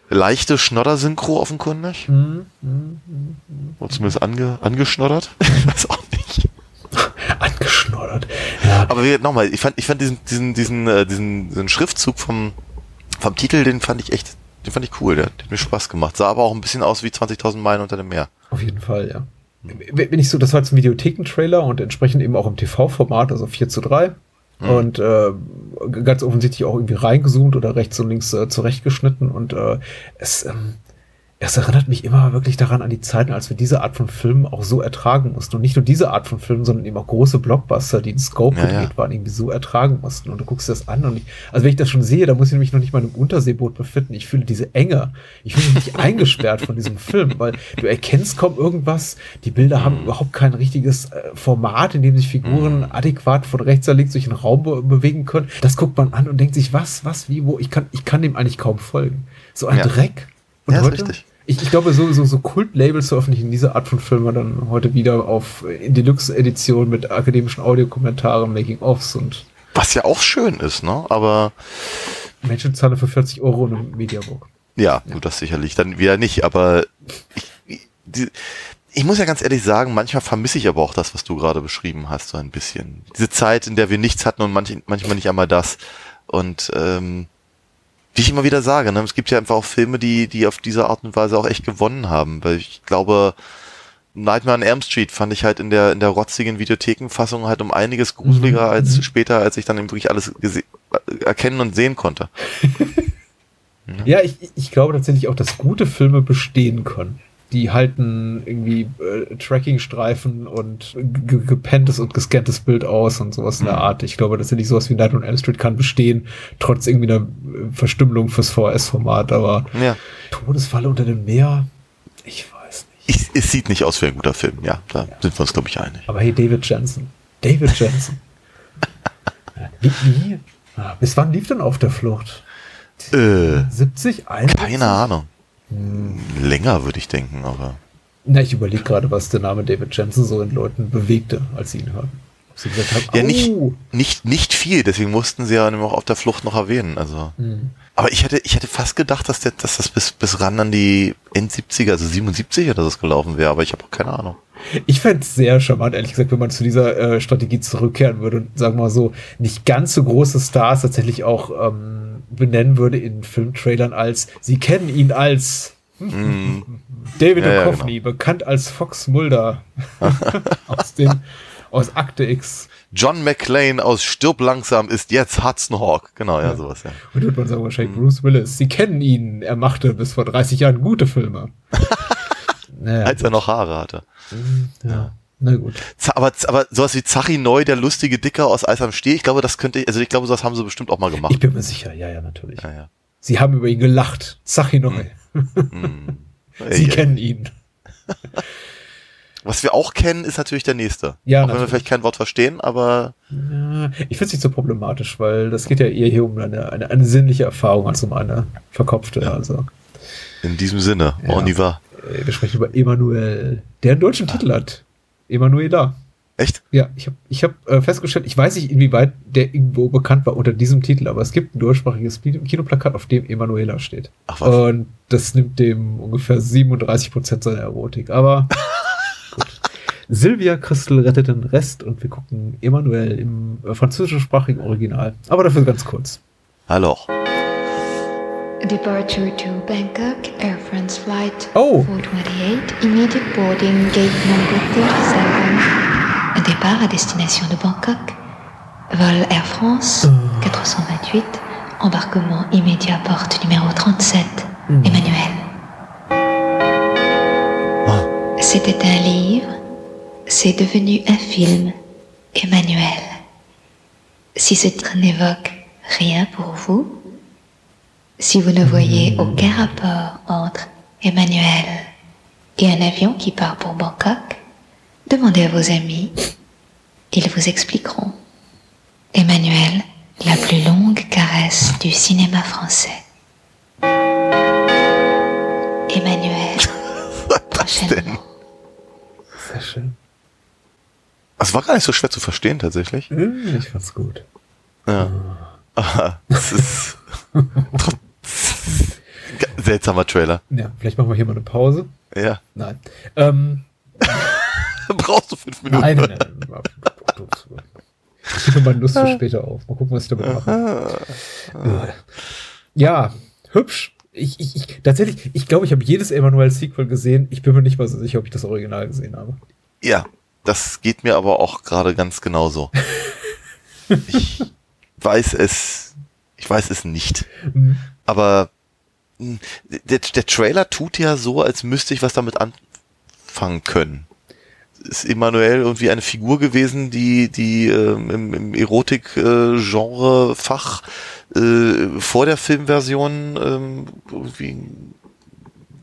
Leichte Schnodder-Synchro offenkundig. Mhm, mhm, mhm. Oder zumindest ange, angeschnoddert. Ich weiß auch nicht. Angeschnoddert. Ja. Aber nochmal, ich fand, ich fand diesen, diesen, diesen, äh, diesen, diesen Schriftzug vom, vom Titel, den fand ich echt, den fand ich cool, der, der hat mir Spaß gemacht. Sah aber auch ein bisschen aus wie 20.000 Meilen unter dem Meer. Auf jeden Fall, ja. Wenn ich so, das war jetzt ein Videothekentrailer und entsprechend eben auch im TV-Format, also 4 zu 3. Mhm. Und äh, ganz offensichtlich auch irgendwie reingezoomt oder rechts und links äh, zurechtgeschnitten. Und äh, es, ähm, es erinnert mich immer wirklich daran an die Zeiten, als wir diese Art von Filmen auch so ertragen mussten. Und nicht nur diese Art von Filmen, sondern eben auch große Blockbuster, die in Scope Ja, gedreht ja. waren, irgendwie so ertragen mussten. Und du guckst das an und ich, also wenn ich das schon sehe, da muss ich nämlich noch nicht mal einem Unterseeboot befinden. Ich fühle diese Enge. Ich fühle mich nicht eingesperrt von diesem Film, weil du erkennst kaum irgendwas. Die Bilder Mhm. haben überhaupt kein richtiges äh, Format, in dem sich Figuren adäquat von rechts nach links durch den Raum be bewegen können. Das guckt man an und denkt sich, was, was, wie, wo? Ich kann, ich kann dem eigentlich kaum folgen. So ein Ja. Dreck. Und Ja, ist richtig. Ich, ich glaube, so, so, so Kult-Labels veröffentlichen diese Art von Filmen dann heute wieder auf in Deluxe-Edition mit akademischen Audiokommentaren, Making-ofs und Was ja auch schön ist, ne? Aber Menschen zahlen für 40 Euro in einem Mediabook. ja, gut, das sicherlich dann wieder nicht. Aber ich, ich- die, ich muss ja ganz ehrlich sagen, manchmal vermisse ich aber auch das, was du gerade beschrieben hast, so ein bisschen. Diese Zeit, in der wir nichts hatten und manch, manchmal nicht einmal das. Und ähm, wie ich immer wieder sage, ne, es gibt ja einfach auch Filme, die, die auf diese Art und Weise auch echt gewonnen haben. Weil ich glaube, Nightmare on Elm Street fand ich halt in der, in der rotzigen Videothekenfassung halt um einiges gruseliger Mhm. als später, als ich dann eben wirklich alles erkennen und sehen konnte. Ja, ich, ich glaube tatsächlich auch, dass gute Filme bestehen können. Die halten irgendwie äh, Tracking-Streifen und ge- gepenntes und gescanntes Bild aus und sowas in der Art. Ich glaube tatsächlich sowas wie Night on Elm Street kann bestehen, trotz irgendwie einer äh, Verstümmelung fürs VHS-Format. Aber Ja. Todesfalle unter dem Meer, ich weiß nicht. Ich, es sieht nicht aus wie ein guter Film, ja. Da sind wir uns, glaube ich, einig. Aber hey, David Jensen. David Jensen. wie, wie? Ah, bis wann lief denn auf der Flucht? Äh, 70? 71? keine Ahnung. Länger würde ich denken, aber. Na, ich überlege gerade, was der Name David Jensen so in Leuten bewegte, als sie ihn hörten. Sie gesagt haben, Ja, nicht, nicht, nicht viel, deswegen mussten sie ja auch auf der Flucht noch erwähnen. Also. Mhm. Aber ich hätte, ich hätte fast gedacht, dass, der, dass das bis, bis ran an die End-70er, also 77 oder das gelaufen wäre, aber ich habe auch keine Ahnung. Ich fände es sehr charmant, ehrlich gesagt, wenn man zu dieser äh, Strategie zurückkehren würde und sagen wir mal so, nicht ganz so große Stars tatsächlich auch ähm, benennen würde in Filmtrailern als, sie kennen ihn als Mm. David Ja, ja, Duchovny, bekannt als Fox Mulder aus dem aus Akte X. John McClane aus Stirb langsam ist jetzt Hudson Hawk. Genau, ja, sowas, ja. Und wird man sagen wahrscheinlich Bruce Willis. Sie kennen ihn, er machte bis vor 30 Jahren gute Filme. naja, Als er noch Haare hatte. ja. Na gut. Aber, aber sowas wie Zachi Neu, der lustige Dicker aus Eis am Stiel, ich glaube, das könnte, also ich glaube, sowas haben sie bestimmt auch mal gemacht. Ich bin mir sicher, ja, ja, natürlich. Ja, ja. Sie haben über ihn gelacht. Zachi neu. Hm. Sie Ey, ey. kennen ihn. Was wir auch kennen, ist natürlich der nächste. Ja, auch wenn wir natürlich. vielleicht kein Wort verstehen, aber Ja, ich finde es nicht so problematisch, weil das geht ja eher hier um eine, eine, eine sinnliche Erfahrung als um eine verkopfte. Also, in diesem Sinne, Ja. va. äh, wir sprechen über Emanuel, der einen deutschen Titel hat. Emanuela. Echt? Ja, ich habe ich hab, äh, festgestellt, ich weiß nicht, inwieweit der irgendwo bekannt war unter diesem Titel, aber es gibt ein deutschsprachiges Kino- Kinoplakat, auf dem Emanuela steht. Ach was. Und das nimmt dem ungefähr 37% seiner Erotik. Aber gut. Silvia Christel rettet den Rest und wir gucken Emanuel im äh, französischsprachigen Original. Aber dafür ganz kurz. Hallo. Departure to Bangkok, Air France flight Oh. 428, immediate boarding gate number 37. Départ à destination de Bangkok. Vol Air France 428, embarquement immédiat porte numéro 37. Emmanuel. C'était un livre, c'est devenu un film. Emmanuel. Si ce titre n'évoque rien pour vous, si vous ne voyez aucun rapport entre Emmanuel et un avion qui part pour Bangkok, demandez à vos amis. Ils vous expliqueront. Emmanuel, la plus longue caresse du cinéma français. Emmanuel, prochainement. Sehr schön. Das war gar nicht so schwer zu verstehen, tatsächlich. Hm, Ich fand's gut. Ja. Aber es ist seltsamer Trailer. Ja, vielleicht machen wir hier mal eine Pause. Ja. Nein. Ähm, Brauchst du fünf Minuten? Nein, nein, nein. Ich gebe mal Lust für später auf. Mal gucken, was ich damit mache. Äh, Ja, hübsch. Ich, ich, ich, tatsächlich, ich glaube, ich habe jedes Emanuel-Sequel gesehen. Ich bin mir nicht mal so sicher, ob ich das Original gesehen habe. Ja, das geht mir aber auch gerade ganz genauso. ich weiß es, ich weiß es nicht. Mhm. Aber der, der Trailer tut ja so, als müsste ich was damit anfangen können. Ist Emanuel irgendwie eine Figur gewesen, die, die ähm, im, im Erotik-Genre-Fach äh, vor der Filmversion ähm, irgendwie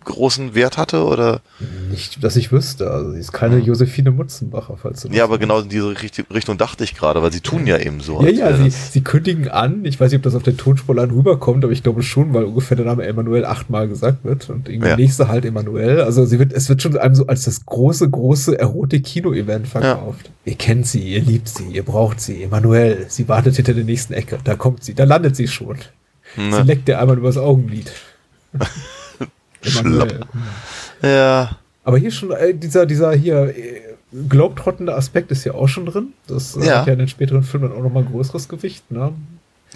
großen Wert hatte? Oder? Nicht, dass ich wüsste. Also, sie ist keine Josephine Mutzenbacher, falls du das Ja, aber genau in diese Richt- Richtung dachte ich gerade, weil sie tun ja eben so. Ja, ja, sie, sie kündigen an. Ich weiß nicht, ob das auf der Tonspur rüberkommt, aber ich glaube schon, weil ungefähr der Name Emanuel achtmal gesagt wird und irgendwie Ja. nächste halt Emanuel. Also sie wird, es wird schon einem so als das große, große Erotik-Kino-Event verkauft. Ihr kennt sie, ihr liebt sie, ihr braucht sie. Emanuel, sie wartet hinter der nächsten Ecke. Da kommt sie, da landet sie schon. Ne. Sie leckt dir einmal übers Augenlid. Emanuel. Ja. Aber hier schon, äh, dieser, dieser hier äh, globetrottende Aspekt ist ja auch schon drin. Das äh, Ja. hat ja in den späteren Filmen dann auch nochmal größeres Gewicht, ne?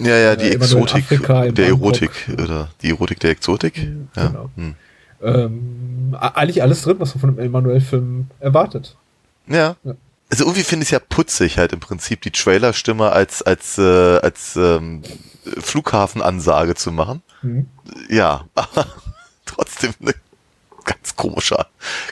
Ja, ja, die Äh, Exotik Afrika der. Erotik oder die Erotik der Exotik. Ja. genau. Hm. Ähm, eigentlich alles drin, was man von einem Emanuel-Film erwartet. ja. Ja. Also irgendwie finde ich es ja putzig, halt im Prinzip die Trailerstimme als, als, äh, als ähm, Flughafenansage zu machen. Mhm. Ja, trotzdem eine ganz komische,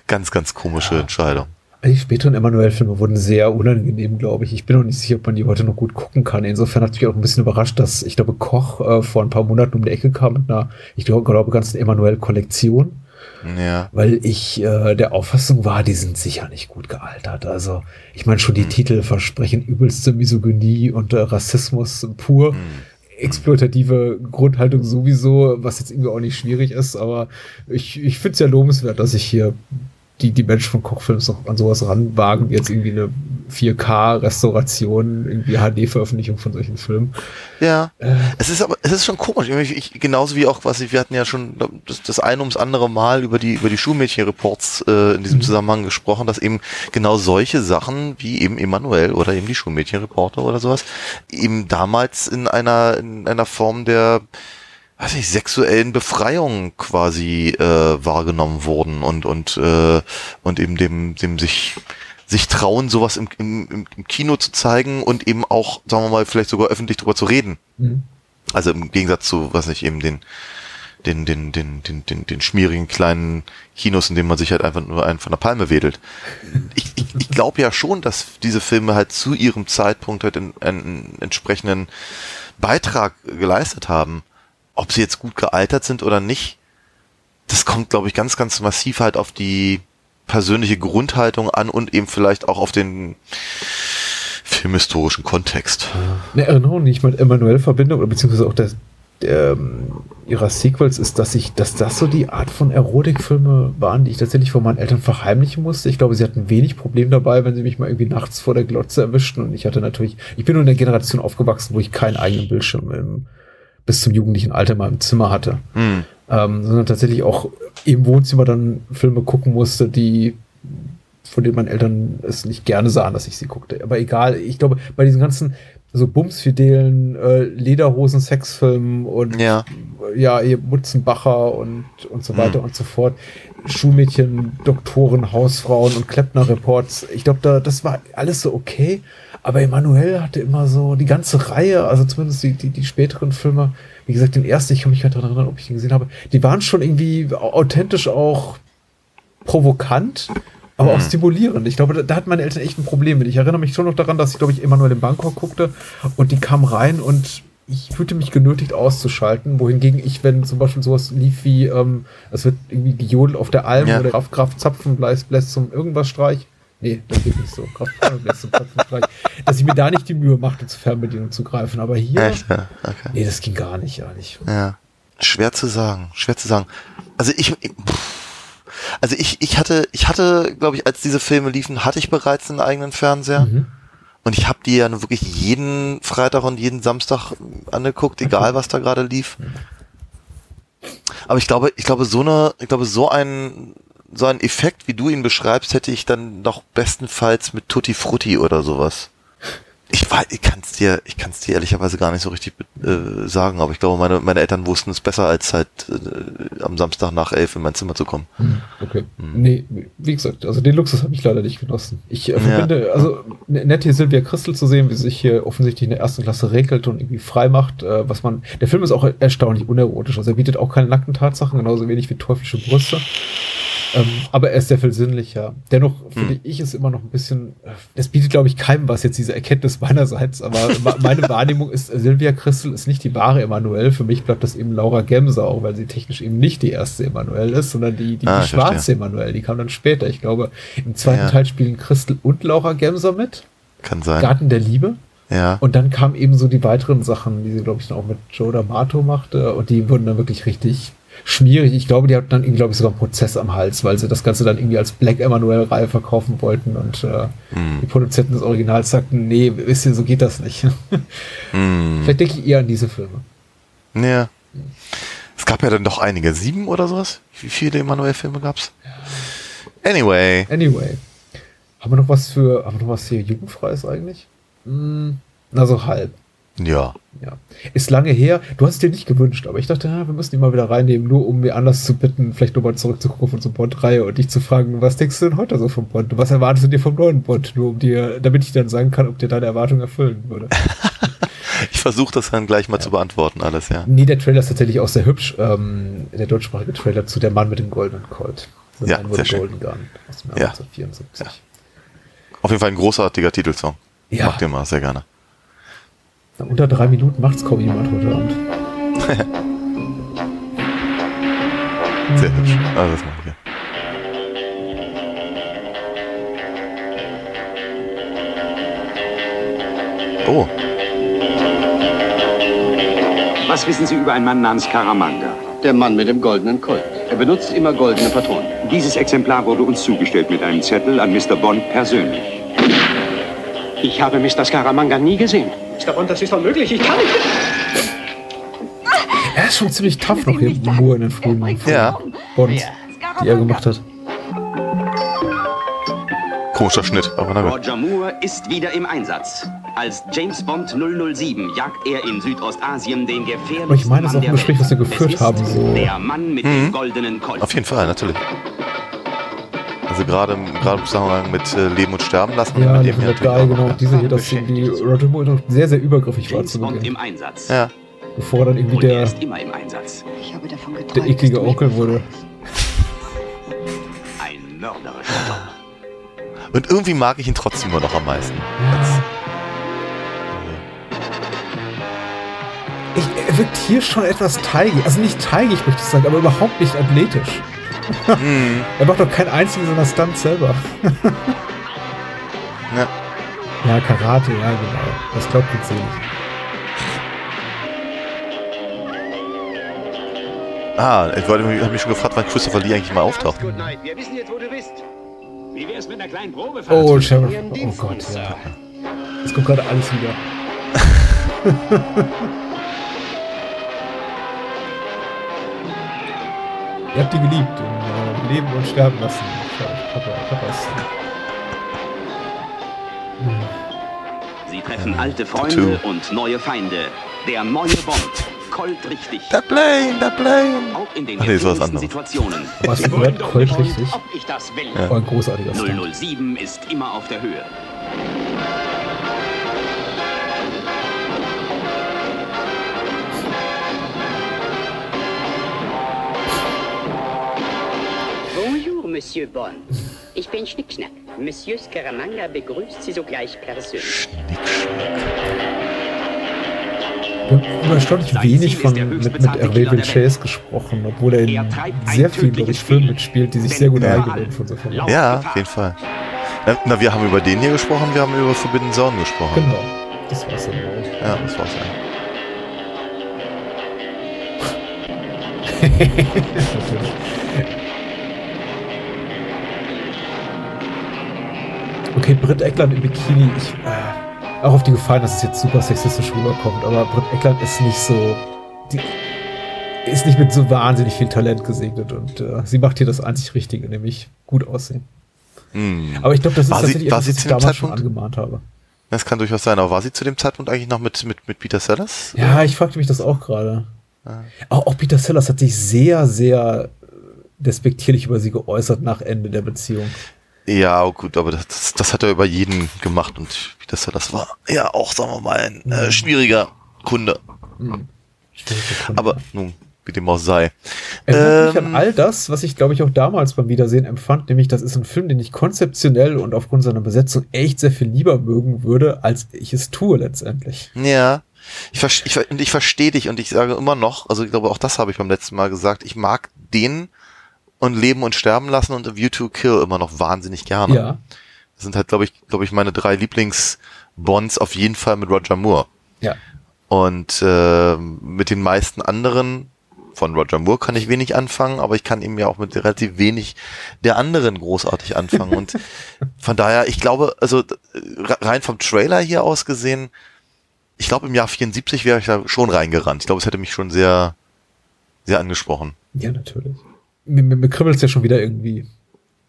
ganz, ganz komische Entscheidung. Die späteren Emanuel-Filme wurden sehr unangenehm, glaube ich. Ich bin auch nicht sicher, ob man die heute noch gut gucken kann. Insofern hat mich auch ein bisschen überrascht, dass ich glaube, Koch äh, vor ein paar Monaten um die Ecke kam mit einer, ich glaube, glaube ganzen Emanuel-Kollektion. Ja. Weil ich äh, der Auffassung war, die sind sicher nicht gut gealtert. Also, ich meine, schon die Titel versprechen übelste Misogynie und äh, Rassismus pur. Exploitative Grundhaltung sowieso, was jetzt irgendwie auch nicht schwierig ist, aber ich, ich finde es ja lobenswert, dass ich hier die, die Menschen von Kochfilms noch an sowas ranwagen, wie jetzt irgendwie eine 4K-Restauration, irgendwie HD-Veröffentlichung von solchen Filmen. Ja. Es ist aber, es ist schon komisch. Ich, ich, genauso wie auch, was ich, wir hatten ja schon das, das eine ums andere Mal über die, über die Schulmädchen-Reports äh, in diesem Zusammenhang gesprochen, dass eben genau solche Sachen wie eben Emanuel oder eben die Schulmädchen-Reporter oder sowas eben damals in einer, in einer Form der, weiß ich, sexuellen Befreiung quasi äh, wahrgenommen wurden und und äh, und eben dem dem sich sich trauen, sowas im, im, im Kino zu zeigen und eben auch, sagen wir mal, vielleicht sogar öffentlich drüber zu reden. Mhm. Also im Gegensatz zu, was nicht, eben den, den, den, den, den, den, den schmierigen kleinen Kinos, in denen man sich halt einfach nur einen von der Palme wedelt. Ich, ich, ich glaube ja schon, dass diese Filme halt zu ihrem Zeitpunkt halt in, einen entsprechenden Beitrag geleistet haben. Ob sie jetzt gut gealtert sind oder nicht, das kommt, glaube ich, ganz, ganz massiv halt auf die, persönliche Grundhaltung an und eben vielleicht auch auf den filmhistorischen Kontext. Eine Erinnerung, die ich mit Emanuel verbinde, oder beziehungsweise auch der, der, ähm, ihrer Sequels, ist, dass ich, dass das so die Art von Erotikfilme waren, die ich tatsächlich von meinen Eltern verheimlichen musste. Ich glaube, sie hatten wenig Problem dabei, wenn sie mich mal irgendwie nachts vor der Glotze erwischten. Und ich hatte natürlich, ich bin nur in der Generation aufgewachsen, wo ich keinen eigenen Bildschirm im, bis zum jugendlichen Alter in meinem Zimmer hatte. Hm. Ähm, sondern tatsächlich auch im Wohnzimmer dann Filme gucken musste, die von denen meine Eltern es nicht gerne sahen, dass ich sie guckte. Aber egal, ich glaube, bei diesen ganzen so bumsfidelen äh, Lederhosen, Sexfilmen und ja, ja ihr Mutzenbacher und, und so weiter Hm. und so fort. Schulmädchen, Doktoren, Hausfrauen und Kleppner-Reports. Ich glaube, da, das war alles so okay. Aber Emanuel hatte immer so die ganze Reihe, also zumindest die, die, die späteren Filme, wie gesagt, den ersten, ich kann mich nicht daran erinnern, ob ich ihn gesehen habe, die waren schon irgendwie au- authentisch auch provokant, aber auch Mhm. stimulierend. Ich glaube, da, da hatten meine Eltern echt ein Problem mit. Ich erinnere mich schon noch daran, dass ich, glaube ich, Emanuel in Bangkok guckte und die kam rein und ich fühlte mich genötigt auszuschalten, wohingegen ich, wenn zum Beispiel sowas lief wie, ähm, es wird irgendwie gejodelt auf der Alm Ja. oder Kraft, Kraft Zapfen bläst, bläst zum irgendwas Streich. Nee, das geht nicht so. Kraft bläst zum Zapfenstreich. Dass ich mir da nicht die Mühe machte, zur Fernbedienung zu greifen. Aber hier, Echt? Ja, okay. nee, das ging gar nicht, ja nicht. Ja. Schwer zu sagen, schwer zu sagen. Also ich, ich- also ich, ich hatte, ich hatte, glaube ich, als diese Filme liefen, hatte ich bereits einen eigenen Fernseher. Mhm. Und ich habe die ja nun wirklich jeden Freitag und jeden Samstag angeguckt, egal was da gerade lief. Aber ich glaube, ich glaube, so eine, ich glaube, so ein, so ein Effekt, wie du ihn beschreibst, hätte ich dann doch bestenfalls mit Tutti Frutti oder sowas. Ich weiß, ich kann es dir, ich kann es dir ehrlicherweise gar nicht so richtig äh, sagen, aber ich glaube, meine, meine Eltern wussten es besser, als halt äh, am Samstag nach elf in mein Zimmer zu kommen. Hm, Okay. Nee, wie gesagt, also den Luxus habe ich leider nicht genossen. Ich äh, verbinde, also n- nett hier Silvia Christel zu sehen, wie sie sich hier offensichtlich in der ersten Klasse regelt und irgendwie frei macht, äh, was man. Der Film ist auch erstaunlich unerotisch. Also er bietet auch keine nackten Tatsachen, genauso wenig wie teuflische Brüste. Ähm, aber er ist sehr viel sinnlicher. Dennoch finde ich es immer noch ein bisschen, das bietet, glaube ich, keinem was jetzt diese Erkenntnis meinerseits, aber meine Wahrnehmung ist, Silvia Christel ist nicht die wahre Emanuel. Für mich bleibt das eben Laura Gemser, auch weil sie technisch eben nicht die erste Emanuel ist, sondern die, die, Ah, die schwarze Emanuel. Die kam dann später. Ich glaube, im zweiten Ja. Teil spielen Christel und Laura Gemser mit. Kann sein. Garten der Liebe. Ja. Und dann kamen eben so die weiteren Sachen, die sie, glaube ich, dann auch mit Joe D'Amato machte. Und die wurden dann wirklich richtig schmierig. Ich glaube, die hatten dann irgendwie, glaube ich, sogar einen Prozess am Hals, weil sie das Ganze dann irgendwie als Black Emanuel-Reihe verkaufen wollten. Und äh, Hm. die Produzenten des Originals sagten, nee, wisst ihr, so geht das nicht. Hm. Vielleicht denke ich eher an diese Filme. Ja. Es gab ja dann doch einige. Sieben oder sowas? Wie viele Emanuel-Filme gab's? Anyway. Anyway. Haben wir noch was für, haben wir noch was hier jugendfreies eigentlich? Hm, na, so halb. Ja. Ja. Ist lange her. Du hast es dir nicht gewünscht, aber ich dachte, ja, wir müssen die mal wieder reinnehmen, nur um mir anders zu bitten, vielleicht nochmal zurückzugucken auf unsere Bond-Reihe und dich zu fragen, was denkst du denn heute so vom Bond? Was erwartest du dir vom neuen Bond? Nur um dir, damit ich dann sagen kann, ob dir deine Erwartung erfüllen würde. Ich versuche das dann gleich mal zu beantworten, alles, ja. nee, der Trailer ist tatsächlich auch sehr hübsch. Ähm, der deutschsprachige Trailer zu Der Mann mit dem goldenen Colt. The Ja, sehr schön. Golden Gun aus dem Jahr Ja. 1974. Auf jeden Fall ein großartiger Titelsong. Ja. Mag den mal sehr gerne. Na, unter drei Minuten macht's kaum jemand heute Abend. Sehr hübsch. Also das machen wir. Oh, Was wissen Sie über einen Mann namens Karamanga? Der Mann mit dem goldenen Colt. Er benutzt immer goldene Patronen. Dieses Exemplar wurde uns zugestellt mit einem Zettel an Mr. Bond persönlich. Ich habe Mr. Scaramanga nie gesehen. Bond, das ist unmöglich. Ich kann nicht. Er ist schon ziemlich tough noch hier, Moore in den frühen Ja. Bonds, die er gemacht hat. komischer Schnitt, aber na gut. Roger Moore ist wieder im Einsatz. Als James Bond 007 jagt er in Südostasien den gefährlichsten Aber ich meine, das ist auch ein der Gespräch, was wir geführt haben, so. Der Mann mit dem goldenen Colt. Auf jeden Fall, natürlich. Also gerade im gerade im Zusammenhang mit äh, Leben und Sterben lassen. Ja, mit dem Die, auch, genau. ja. Diese hier, dass die Roger Moore noch sehr, sehr übergriffig war zu Beginn. im Einsatz. Ja. Bevor er dann irgendwie er der, ist immer im Einsatz. Ich habe davon geträumt. der eklige Onkel wurde. Ein mörderischer Job. Und irgendwie mag ich ihn trotzdem immer noch am meisten. Als, Ich, er wirkt hier schon etwas teigig. Also nicht teigig, möchte ich sagen, aber überhaupt nicht athletisch. Hm. er macht doch keinen einzigen seiner Stunts selber. Ja. Ja, Karate, ja, genau. Das glaubt jetzt nicht. Ah, ich wollte mich, schon gefragt, wann Christopher Lee eigentlich mal auftaucht. Wir wissen jetzt, wo du bist. Wie wär's mit einer kleinen Probefahrt? Oh, Sheriff. Oh Gott, ja. Es kommt gerade alles wieder. Ihr habt die geliebt und äh, leben und sterben lassen. Sheriff Papa, Papas. Sie treffen alte Freunde und neue Feinde. Der neue Bond. Colt richtig. Der Plane, der Plane. Auch in den Ach nee, was anderes. Situationen. Was Colt richtig? Ob ich das will. Ja. Oh, ein großartiger Stunt. 007 ist immer auf der Höhe. Monsieur Bond. Ich bin Schnickschnack. Monsieur Scaramanga begrüßt Sie sogleich persönlich. Wir haben überstaunlich wenig von, mit, mit Hervé Villechaize gesprochen, obwohl er in sehr vielen, glaube ich, Filmen mitspielt, die sich sehr gut Ja. eingewöhnt von so Filmen. Ja, auf jeden Fall. Na, na, wir haben über den hier gesprochen, wir haben über Forbidden Zone gesprochen. Genau. Das war's dann. Ja, das war's eigentlich. Natürlich. Okay, Britt Eckland im Bikini. Ich, äh, auch auf die Gefallen, dass es jetzt super sexistisch rüberkommt, aber Britt Eckland ist nicht so. Die ist nicht mit so wahnsinnig viel Talent gesegnet und äh, sie macht hier das einzig Richtige, nämlich gut aussehen. Hm. Aber ich glaube, das ist War sie- tatsächlich war etwas, sie was ich damals schon angemahnt habe. Das kann durchaus sein, aber war sie zu dem Zeitpunkt eigentlich noch mit, mit, mit Peter Sellers? Ja, ich fragte mich das auch gerade. Ah. Auch, auch Peter Sellers hat sich sehr, sehr despektierlich über sie geäußert nach Ende der Beziehung. Ja, oh gut, aber das, das hat er über jeden gemacht und Peter Sellers war ja auch, sagen wir mal, ein äh, schwieriger Kunde. Hm. Aber nun, wie dem auch sei. Erinnert mich Ähm, an all das, was ich, glaube ich, auch damals beim Wiedersehen empfand, nämlich das ist ein Film, den ich konzeptionell und aufgrund seiner Besetzung echt sehr viel lieber mögen würde, als ich es tue letztendlich. Ja. Ich, ich, ich verstehe dich und ich sage immer noch, also ich glaube, auch das habe ich beim letzten Mal gesagt, ich mag den und Leben und Sterben lassen und A View to Kill immer noch wahnsinnig gerne. Ja. Das sind halt, glaube ich, glaube ich, meine drei Lieblings-Bonds auf jeden Fall mit Roger Moore. Ja. Und äh, mit den meisten anderen von Roger Moore kann ich wenig anfangen, aber ich kann eben ja auch mit relativ wenig der anderen großartig anfangen. Und von daher, ich glaube, also äh, rein vom Trailer hier aus gesehen, ich glaube im Jahr 74 wäre ich da schon reingerannt. Ich glaube, es hätte mich schon sehr, sehr angesprochen. Ja, natürlich. Mir, mir, mir kribbelt es ja schon wieder irgendwie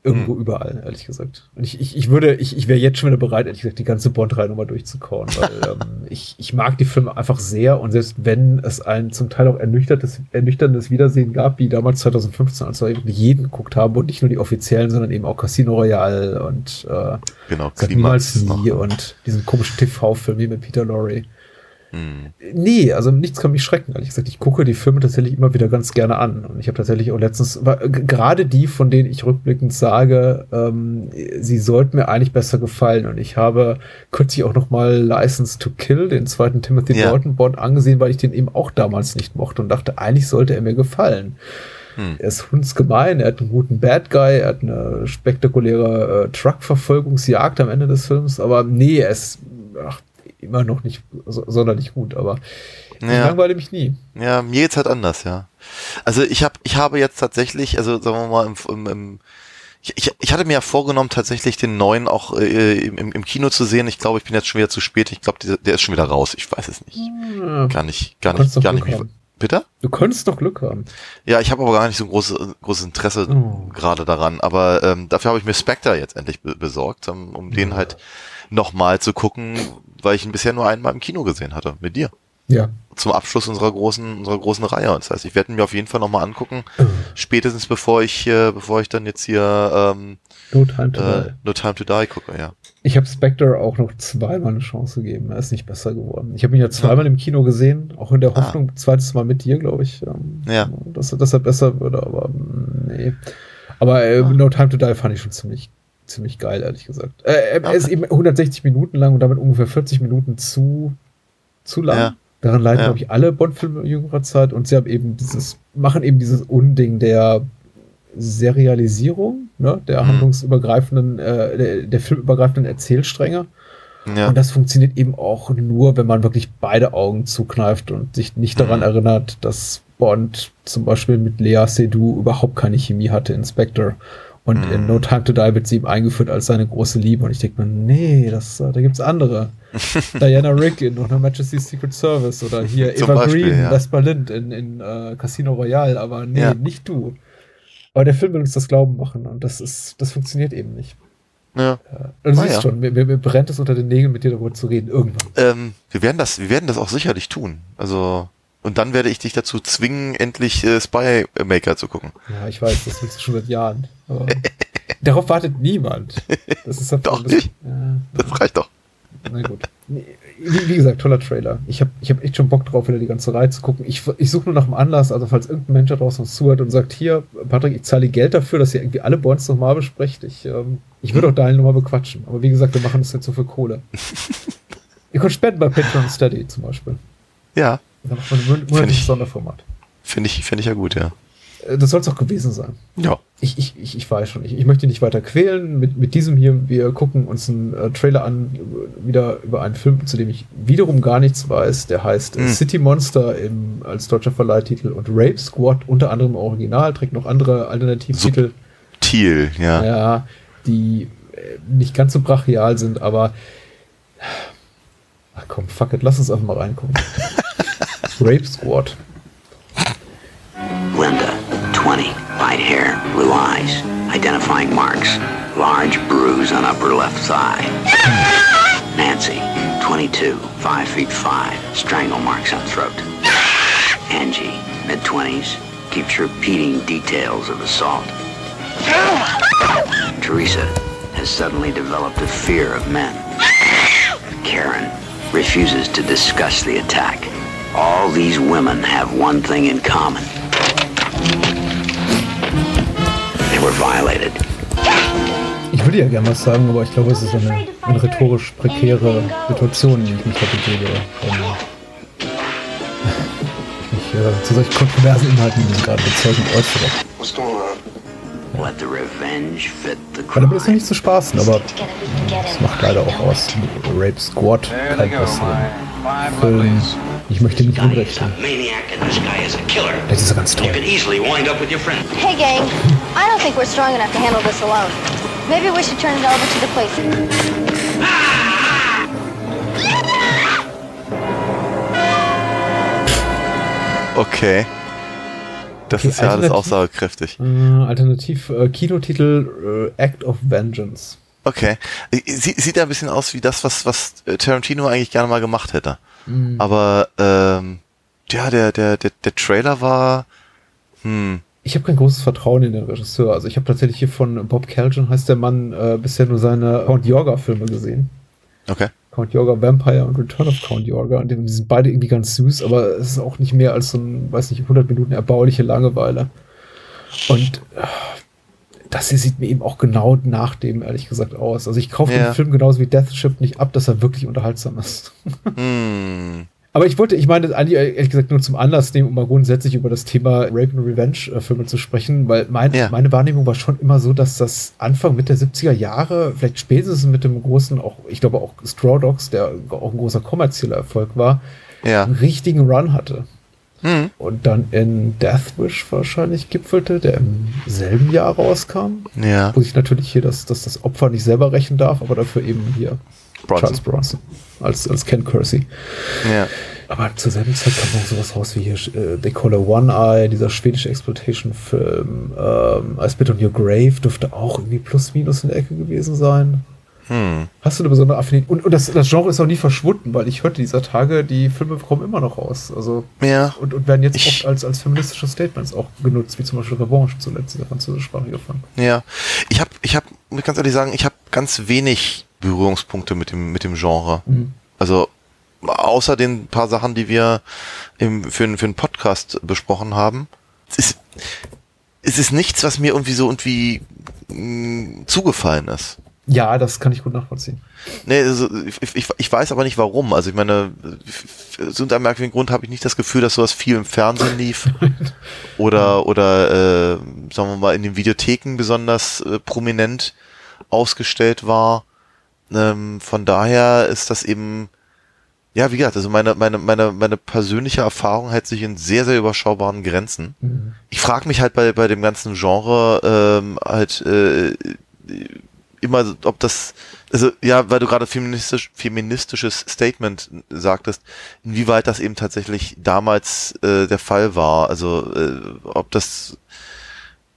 irgendwo Hm. überall, ehrlich gesagt. Und ich, ich, ich würde, ich, ich wäre jetzt schon wieder bereit, ehrlich gesagt, die ganze Bond-Reihe nochmal durchzukauen, weil ähm, ich, ich mag die Filme einfach sehr und selbst wenn es ein zum Teil auch ernüchterndes, ernüchterndes Wiedersehen gab, wie damals 2015, als wir jeden geguckt haben und nicht nur die offiziellen, sondern eben auch Casino Royale und äh, Genau, niemals nie noch. und diesen komischen TV-Film hier mit Peter Lorre. Hm. Nee, also nichts kann mich schrecken, ehrlich gesagt. Ich gucke die Filme tatsächlich immer wieder ganz gerne an. Und ich habe tatsächlich auch letztens, gerade die, von denen ich rückblickend sage, ähm, sie sollten mir eigentlich besser gefallen. Und ich habe kürzlich auch noch mal License to Kill, den zweiten Timothy Ja. Dalton Bond, angesehen, weil ich den eben auch damals nicht mochte und dachte, eigentlich sollte er mir gefallen. Hm. Er ist hundsgemein, er hat einen guten Bad Guy, er hat eine spektakuläre äh, Truck-Verfolgungsjagd am Ende des Films, aber nee, er ist ach, immer noch nicht so, sonderlich gut, aber ich Ja. langweile mich nie. Ja, mir geht's halt anders, ja. Also ich habe, ich habe jetzt tatsächlich, also sagen wir mal, im, im, im ich, ich, ich hatte mir ja vorgenommen, tatsächlich den neuen auch äh, im, im Kino zu sehen. Ich glaube, ich bin jetzt schon wieder zu spät. Ich glaube, der, der ist schon wieder raus. Ich weiß es nicht. Ja. Gar nicht, gar nicht, gar nicht. Mich, bitte? Du könntest doch Glück haben. Ja, ich habe aber gar nicht so ein großes, großes Interesse Oh. gerade daran. Aber ähm, dafür habe ich mir Spectre jetzt endlich be besorgt, um, um den halt nochmal zu gucken, weil ich ihn bisher nur einmal im Kino gesehen hatte, mit dir. Ja. Zum Abschluss unserer großen, unserer großen Reihe. Das heißt, ich werde ihn mir auf jeden Fall nochmal angucken, spätestens bevor ich, äh, bevor ich dann jetzt hier ähm, No Time to äh, Die. No Time to Die gucke, ja. Ich habe Spectre auch noch zweimal eine Chance gegeben. Er ist nicht besser geworden. Ich habe ihn ja zweimal im Kino gesehen, auch in der Hoffnung, zweites Mal mit dir, glaube ich, ähm, Ja. dass, dass er besser würde, aber mm, nee. Aber äh, No Time to Die fand ich schon ziemlich, ziemlich geil, ehrlich gesagt. Äh, er- ist eben 160 Minuten lang und damit ungefähr 40 Minuten zu, zu lang. Ja. Daran leiden, Ja. glaube ich, alle Bond-Filme jüngerer Zeit und sie haben eben dieses, machen eben dieses Unding der Serialisierung ne, der Mhm. handlungsübergreifenden, äh, der, der filmübergreifenden Erzählstränge. Ja. Und das funktioniert eben auch nur, wenn man wirklich beide Augen zukneift und sich nicht daran Mhm. erinnert, dass Bond zum Beispiel mit Lea Seydoux überhaupt keine Chemie hatte in Und in Mhm. No Time to Die wird sie ihm eingeführt als seine große Liebe. Und ich denke mir, nee, das, äh, da gibt's andere. Diana Rick in Her Majesty's Secret Service oder hier Eva Beispiel, Green, ja. Vesper Lind in, in äh, Casino Royale. Aber nee, Ja. nicht du. Aber der Film will uns das Glauben machen und das ist, das funktioniert eben nicht. Ja. Du Ah, siehst ja. schon, mir, mir, mir brennt es unter den Nägeln, mit dir darüber zu reden, irgendwann. Ähm, wir werden das, wir werden das auch sicherlich tun. Also, und dann werde ich dich dazu zwingen, endlich äh, Spy Maker zu gucken. Ja, ich weiß, das willst du schon seit Jahren. Darauf wartet niemand. Das ist Doch das, nicht. Ja, Das reicht doch. na gut. Wie, wie gesagt, toller Trailer. Ich habe ich hab echt schon Bock drauf, wieder die ganze Reihe zu gucken. Ich, ich suche nur nach einem Anlass, also falls irgendein Mensch da draußen zuhört und sagt, hier, Patrick, ich zahle dir Geld dafür, dass ihr irgendwie alle Bonds nochmal besprecht. Ich, ähm, ich würde auch Daniel nochmal bequatschen. Aber wie gesagt, wir machen das jetzt so für Kohle. ihr könnt spenden bei Patreon Steady zum Beispiel. Ja. Dann macht man ein monatliches Sonderformat. Finde ich, finde ich ja gut, ja. Äh, Das soll es auch gewesen sein. Ja. Ich, ich, ich, ich weiß schon, ich, ich möchte nicht weiter quälen. Mit, mit diesem hier, wir gucken uns einen äh, Trailer an, wieder über einen Film, zu dem ich wiederum gar nichts weiß. Der heißt äh, Hm. City Monster im, als deutscher Verleihtitel und Rape Squad, unter anderem im Original, trägt noch andere Alternativtitel. Thiel, ja. Ja, die äh, nicht ganz so brachial sind, aber ach komm, fuck it, lass uns einfach mal reingucken. Rape Squad. Linda, 20, light hair, blue eyes. Identifying marks. Large bruise on upper left thigh. Nancy, 22, 5 feet 5, strangle marks on throat. Angie, mid 20s, keeps repeating details of assault. Teresa has suddenly developed a fear of men. Karen refuses to discuss the attack. All these women have one thing in common. They were violated. Ich würde ja gerne was sagen, aber ich glaube, es ist eine, eine rhetorisch prekäre Situation, in die ich mich da ich mich äh, zu solchen kontroversen Inhalten gerade bezeugend äußere. What's going on? Let the revenge fit the Weil damit ist noch nicht zu spaßen, aber das macht leider auch aus. Rape Squad, kein Film. Ich möchte nicht unrecht tun. Maniac and this guy is a killer. Das ist ganz You toll. could easily wind up with your friend. Hey, gang. I don't think we're strong enough to handle this alone. Maybe we should turn it over to the police. Okay. Das Okay, ist ja alles aussagekräftig. Äh, alternativ äh, Kinotitel äh, Act of Vengeance. Okay. Sie, sieht ja ein bisschen aus wie das, was, was äh, Tarantino eigentlich gerne mal gemacht hätte. Mhm. Aber ähm, ja, der, der, der, der Trailer war. Hm. Ich habe kein großes Vertrauen in den Regisseur. Also ich habe tatsächlich hier von Bob Keljan, heißt der Mann, äh, bisher nur seine Count Yorga-Filme gesehen. Okay. Count Yorga Vampire und Return of Count Yorga. Und die die sind beide irgendwie ganz süß, aber es ist auch nicht mehr als so ein, weiß nicht, 100 Minuten erbauliche Langeweile. Und äh, das hier sieht mir eben auch genau nach dem, ehrlich gesagt, aus. Also ich kaufe Ja. den Film genauso wie Deathship nicht ab, dass er wirklich unterhaltsam ist. Hm. Aber ich wollte, ich meine, eigentlich ehrlich gesagt nur zum Anlass nehmen, um mal grundsätzlich über das Thema Rape and Revenge äh, Filme zu sprechen, weil mein, meine Wahrnehmung war schon immer so, dass das Anfang Mitte der 70er Jahre, vielleicht spätestens mit dem großen, auch, ich glaube auch Straw Dogs, der auch ein großer kommerzieller Erfolg war, Ja. einen richtigen Run hatte. Hm. Und dann in Death Wish wahrscheinlich gipfelte, der im selben Jahr rauskam. Ja. Wo ich natürlich hier das, das, das Opfer nicht selber rächen darf, aber dafür eben hier Bronson. Charles Bronson als, als Ken Kersey. Ja. Aber zur selben Zeit kam auch sowas raus wie hier äh, They Call a One Eye, dieser schwedische Exploitation-Film. Ähm, I Spit on Your Grave dürfte auch irgendwie plus minus in der Ecke gewesen sein. Hm. Hast du eine besondere Affinität? Und, und das, das Genre ist auch nie verschwunden, weil ich hörte dieser Tage, die Filme kommen immer noch raus. Also, Ja. und, und werden jetzt oft als, als feministische Statements auch genutzt, wie zum Beispiel Revanche zuletzt, dieser französischsprachige Film. Ja. Ich habe, ich habe, muss ganz ehrlich sagen, ich habe ganz wenig Berührungspunkte mit dem, mit dem Genre. Mhm. Also außer den paar Sachen, die wir im, für, einen- für einen Podcast besprochen haben. Es ist, es ist nichts, was mir irgendwie so irgendwie mh, zugefallen ist. Ja, das kann ich gut nachvollziehen. Nee, also ich, ich, ich weiß aber nicht warum. Also ich meine, so unter einem merkwürdigen Grund habe ich nicht das Gefühl, dass sowas viel im Fernsehen lief. oder, oder äh, sagen wir mal, in den Videotheken besonders äh, prominent ausgestellt war. Ähm, von daher ist das eben, ja, wie gesagt, also meine, meine, meine, meine persönliche Erfahrung hält sich in sehr, sehr überschaubaren Grenzen. Mhm. Ich frage mich halt bei, bei dem ganzen Genre ähm, halt äh, immer, ob das, also ja, weil du gerade feministisch, feministisches Statement sagtest, inwieweit das eben tatsächlich damals äh, der Fall war. Also äh, ob das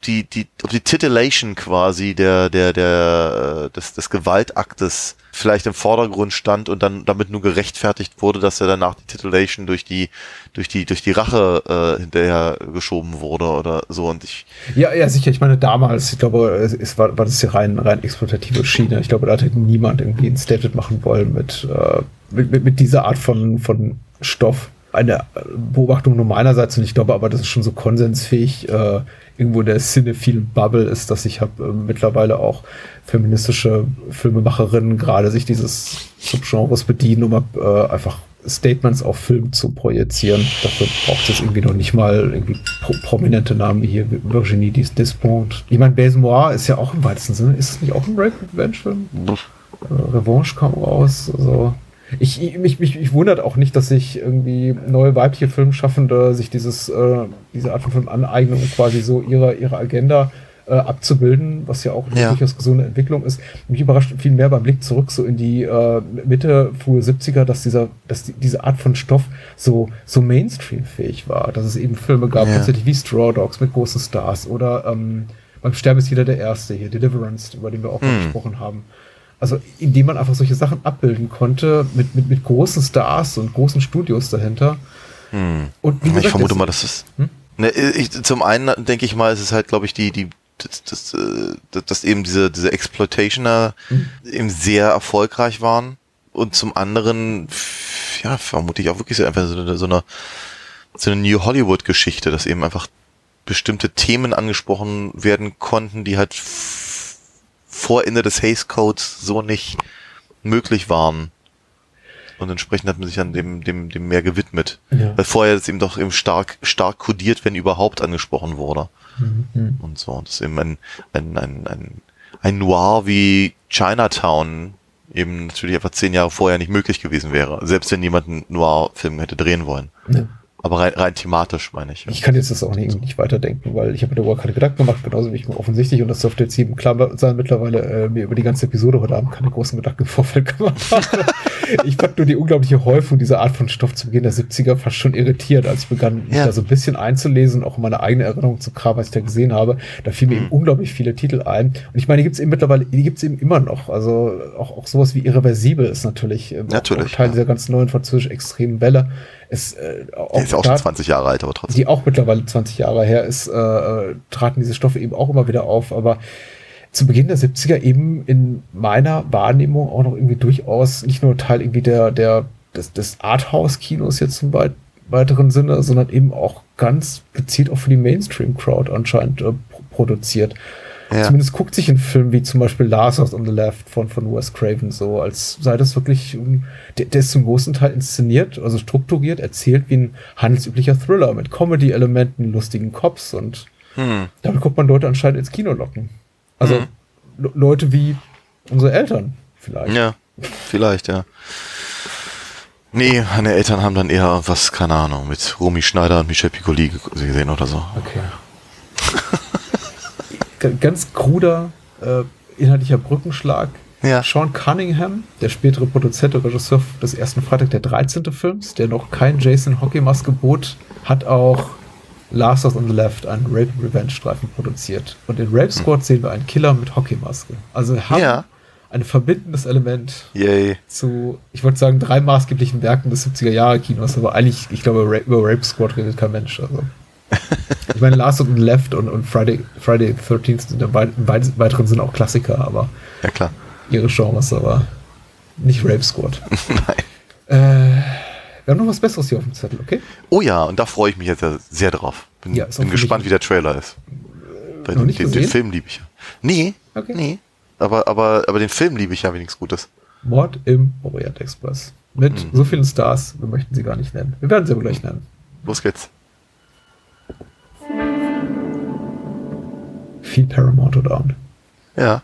die, die, ob die Titillation quasi der, der, der, äh, des, des Gewaltaktes vielleicht im Vordergrund stand und dann damit nur gerechtfertigt wurde, dass er danach die Titillation durch die, durch die, durch die Rache äh, hinterher geschoben wurde oder so und ich. Ja, ja, sicher. Ich meine, damals, ich glaube, es war, war das ja rein, rein exploitative Schiene. Ich glaube, da hätte niemand irgendwie ein Statement machen wollen mit, äh, mit, mit, mit dieser Art von, von Stoff eine Beobachtung nur meinerseits und ich glaube aber, das ist schon so konsensfähig äh, irgendwo in der cinephilen Bubble ist, dass ich habe äh, mittlerweile auch feministische Filmemacherinnen gerade sich dieses Subgenres bedienen, um äh, einfach Statements auf Film zu projizieren. Dafür braucht es irgendwie noch nicht mal irgendwie pro prominente Namen wie hier Virginie Despont. Ich meine, Baise ist ja auch im weitesten Sinne, ist es nicht auch ein Rape-Revenge-Film? Äh, Revanche kam raus, also ich, ich, mich, mich, mich wundert auch nicht, dass sich irgendwie neue weibliche Filmschaffende sich dieses, äh, diese Art von Film aneignen, um quasi so ihre, ihre Agenda äh, abzubilden, was ja auch eine Ja. durchaus gesunde Entwicklung ist. Mich überrascht viel mehr beim Blick zurück so in die äh, Mitte, frühe 70er, dass dieser, dass die, diese Art von Stoff so, so Mainstream-fähig war, dass es eben Filme gab, Ja. tatsächlich wie Straw Dogs mit großen Stars oder ähm, beim Sterben ist jeder der Erste hier, Deliverance, über den wir auch mal Hm. gesprochen haben. Also indem man einfach solche Sachen abbilden konnte mit, mit, mit großen Stars und großen Studios dahinter. Hm. Und wie ich gesagt, vermute mal, dass es. Hm? Ne, ich, zum einen denke ich mal, es ist halt, glaube ich, die, die, das, das, äh, dass- dass eben diese, diese Exploitationer Mhm. eben sehr erfolgreich waren. Und zum anderen, ja, vermute ich auch wirklich so einfach so eine, so eine, so eine New Hollywood-Geschichte, dass eben einfach bestimmte Themen angesprochen werden konnten, die halt vor Ende des Hays Codes so nicht möglich waren. Und entsprechend hat man sich dann dem, dem, dem mehr gewidmet. Ja. Weil vorher das eben doch eben stark, stark kodiert, wenn überhaupt angesprochen wurde. Mhm. Und so. Und das ist eben ein, ein, ein, ein, ein Noir wie Chinatown eben natürlich einfach zehn Jahre vorher nicht möglich gewesen wäre. Selbst wenn jemand einen Noir-Film hätte drehen wollen. Ja. Aber rein, rein thematisch, meine ich. Ich kann jetzt das auch nicht, nicht weiterdenken, weil ich habe mir darüber keine Gedanken gemacht, genauso wie ich mir offensichtlich, und das dürfte jetzt jedem klar sein, mittlerweile äh, mir über die ganze Episode heute Abend keine großen Gedanken im Vorfeld gemacht habe. ich fand nur die unglaubliche Häufung dieser Art von Stoff zu Beginn der 70er fast schon irritiert, als ich begann, mich Ja. da so ein bisschen einzulesen, auch in meine eigene Erinnerung zu kramen, was ich da gesehen habe. Da fielen mir Mhm. eben unglaublich viele Titel ein. Und ich meine, die gibt es eben mittlerweile, die gibt es eben immer noch. Also auch, auch sowas wie Irreversibel ist natürlich, ähm, Natürlich, auch Teil ja. dieser ganzen neuen französisch extremen Welle. Es, äh, Der ist ja auch schon 20 Jahre alt, aber trotzdem. die auch mittlerweile 20 Jahre her ist, äh, traten diese Stoffe eben auch immer wieder auf. Aber zu Beginn der 70er eben in meiner Wahrnehmung auch noch irgendwie durchaus nicht nur Teil irgendwie der, der, des, des Arthouse-Kinos jetzt im weit, weiteren Sinne, sondern eben auch ganz gezielt auch für die Mainstream-Crowd anscheinend äh, pro produziert. Ja. Zumindest guckt sich ein Film wie zum Beispiel Lazarus on the Left von, von Wes Craven so, als sei das wirklich, ähm, der, der ist zum großen Teil inszeniert, also strukturiert, erzählt wie ein handelsüblicher Thriller mit Comedy-Elementen, lustigen Cops und Hm. damit kommt man Leute anscheinend ins Kino locken. Also. Le- Leute wie unsere Eltern vielleicht. Ja, vielleicht, ja. Nee, meine Eltern haben dann eher was, keine Ahnung, mit Romy Schneider und Michel Piccoli ge- gesehen oder so. Okay. Ganz kruder äh, inhaltlicher Brückenschlag. Ja. Sean Cunningham, der spätere Produzent und Regisseur des ersten Freitag der 13. Films, der noch kein Jason Hockeymaske bot, hat auch Last on the Left, einen Rape Revenge Streifen produziert. Und in Rape Squad sehen wir einen Killer mit Hockeymaske. Also wir haben Ja. ein verbindendes Element Yay. zu, ich würde sagen, drei maßgeblichen Werken des 70er Jahre Kinos, aber eigentlich, ich glaube, Ra über Rape Squad redet kein Mensch. Also. ich meine, Last the Left und, und Friday, Friday the 13th sind wei- weiteren Sinne auch Klassiker, aber Ja, klar. ihre Genres, aber nicht Rape Squad. Nein. Äh, wir haben noch was Besseres hier auf dem Zettel, okay? Oh ja, und da freue ich mich jetzt sehr drauf. Bin, Ja, bin gespannt, wie der Trailer ist. Noch den, den, den? Film liebe ich ja. Nee, Okay. nee. aber, aber, aber den Film liebe ich ja wenigstens Gutes. Mord im Orient Express. Mit Mhm. so vielen Stars, wir möchten sie gar nicht nennen. Wir werden sie aber gleich nennen. Los geht's. Viel Paramount oder Abend. Ja.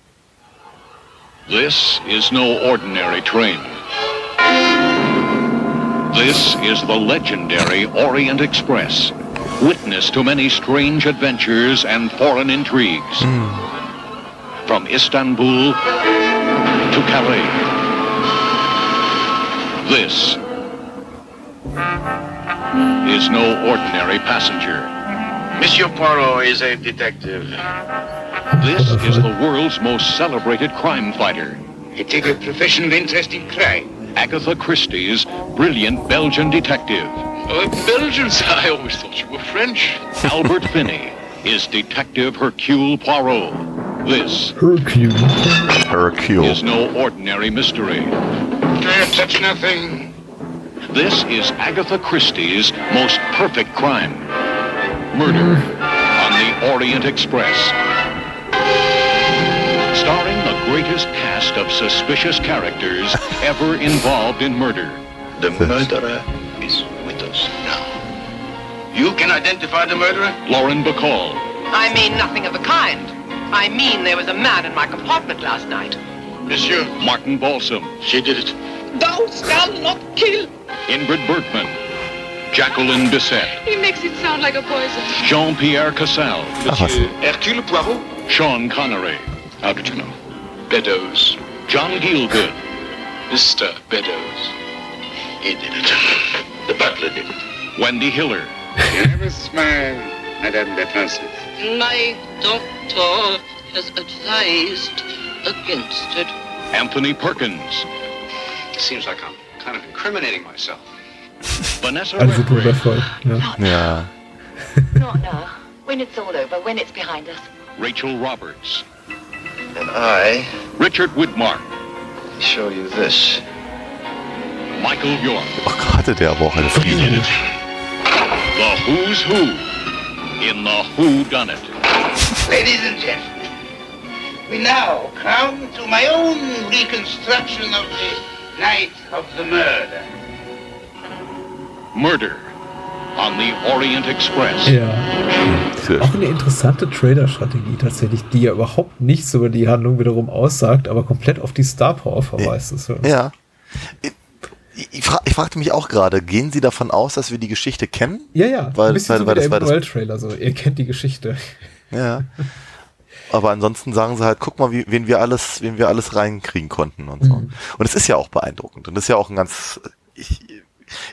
This is no ordinary train. This is the legendary Orient Express, witness to many strange adventures and foreign intrigues. Hmm. From Istanbul to Calais. This is no ordinary passenger. Monsieur Poirot is a detective. This is the world's most celebrated crime fighter. He take a professional interest in crime. Agatha Christie's brilliant Belgian detective. Oh, Belgians? I always thought you were French. Albert Finney is Detective Hercule Poirot. This Hercule. Hercule. is no ordinary mystery. I touch nothing. This is Agatha Christie's most perfect crime. Murder on the Orient Express. Starring the greatest cast of suspicious characters ever involved in murder. The murderer is with us now. You can identify the murderer? Lauren Bacall, I mean nothing of the kind. I mean there was a man in my compartment last night. Monsieur. Martin Balsam, She did it. Thou shalt not kill. Ingrid Bergman, Jacqueline Bisset, He makes it sound like a poison. Jean-Pierre Cassel, ah, Monsieur Hercule Poirot? Sean Connery, How did you know? Beddoes. John Gielgud, Mr. Beddoes. He did it. The butler did it. Wendy Hiller, You never smile, Madame de Francis. My doctor has advised against it. Anthony Perkins, Seems like I'm kind of incriminating myself. Vanessa Alle sind Redgrave, wundervoll. Ja. Ja. Not now. When it's all over, when it's behind us. Rachel Roberts, And I Richard Widmark, show you this. Michael York. Oh Gott, hatte der aber auch eine He did Fliege. it. The Who's Who in the Who Done It. Ladies and gentlemen, we now come to my own reconstruction of the night of the murder. Murder on the Orient Express. Ja. Auch eine interessante Trailer-Strategie tatsächlich, die ja überhaupt nichts über die Handlung wiederum aussagt, aber komplett auf die Star Power verweist. Das ist Ja. Ich, fra ich fragte mich auch gerade, gehen Sie davon aus, dass wir die Geschichte kennen? Ja, ja. Weil, ein bisschen weil, so weil das, der das, Emmanuel-Trailer. So. Ihr kennt die Geschichte. ja. Aber ansonsten sagen sie halt, guck mal, wie, wen wir alles, wen wir alles reinkriegen konnten und so. Mhm. Und es ist ja auch beeindruckend. Und das ist ja auch ein ganz, ich,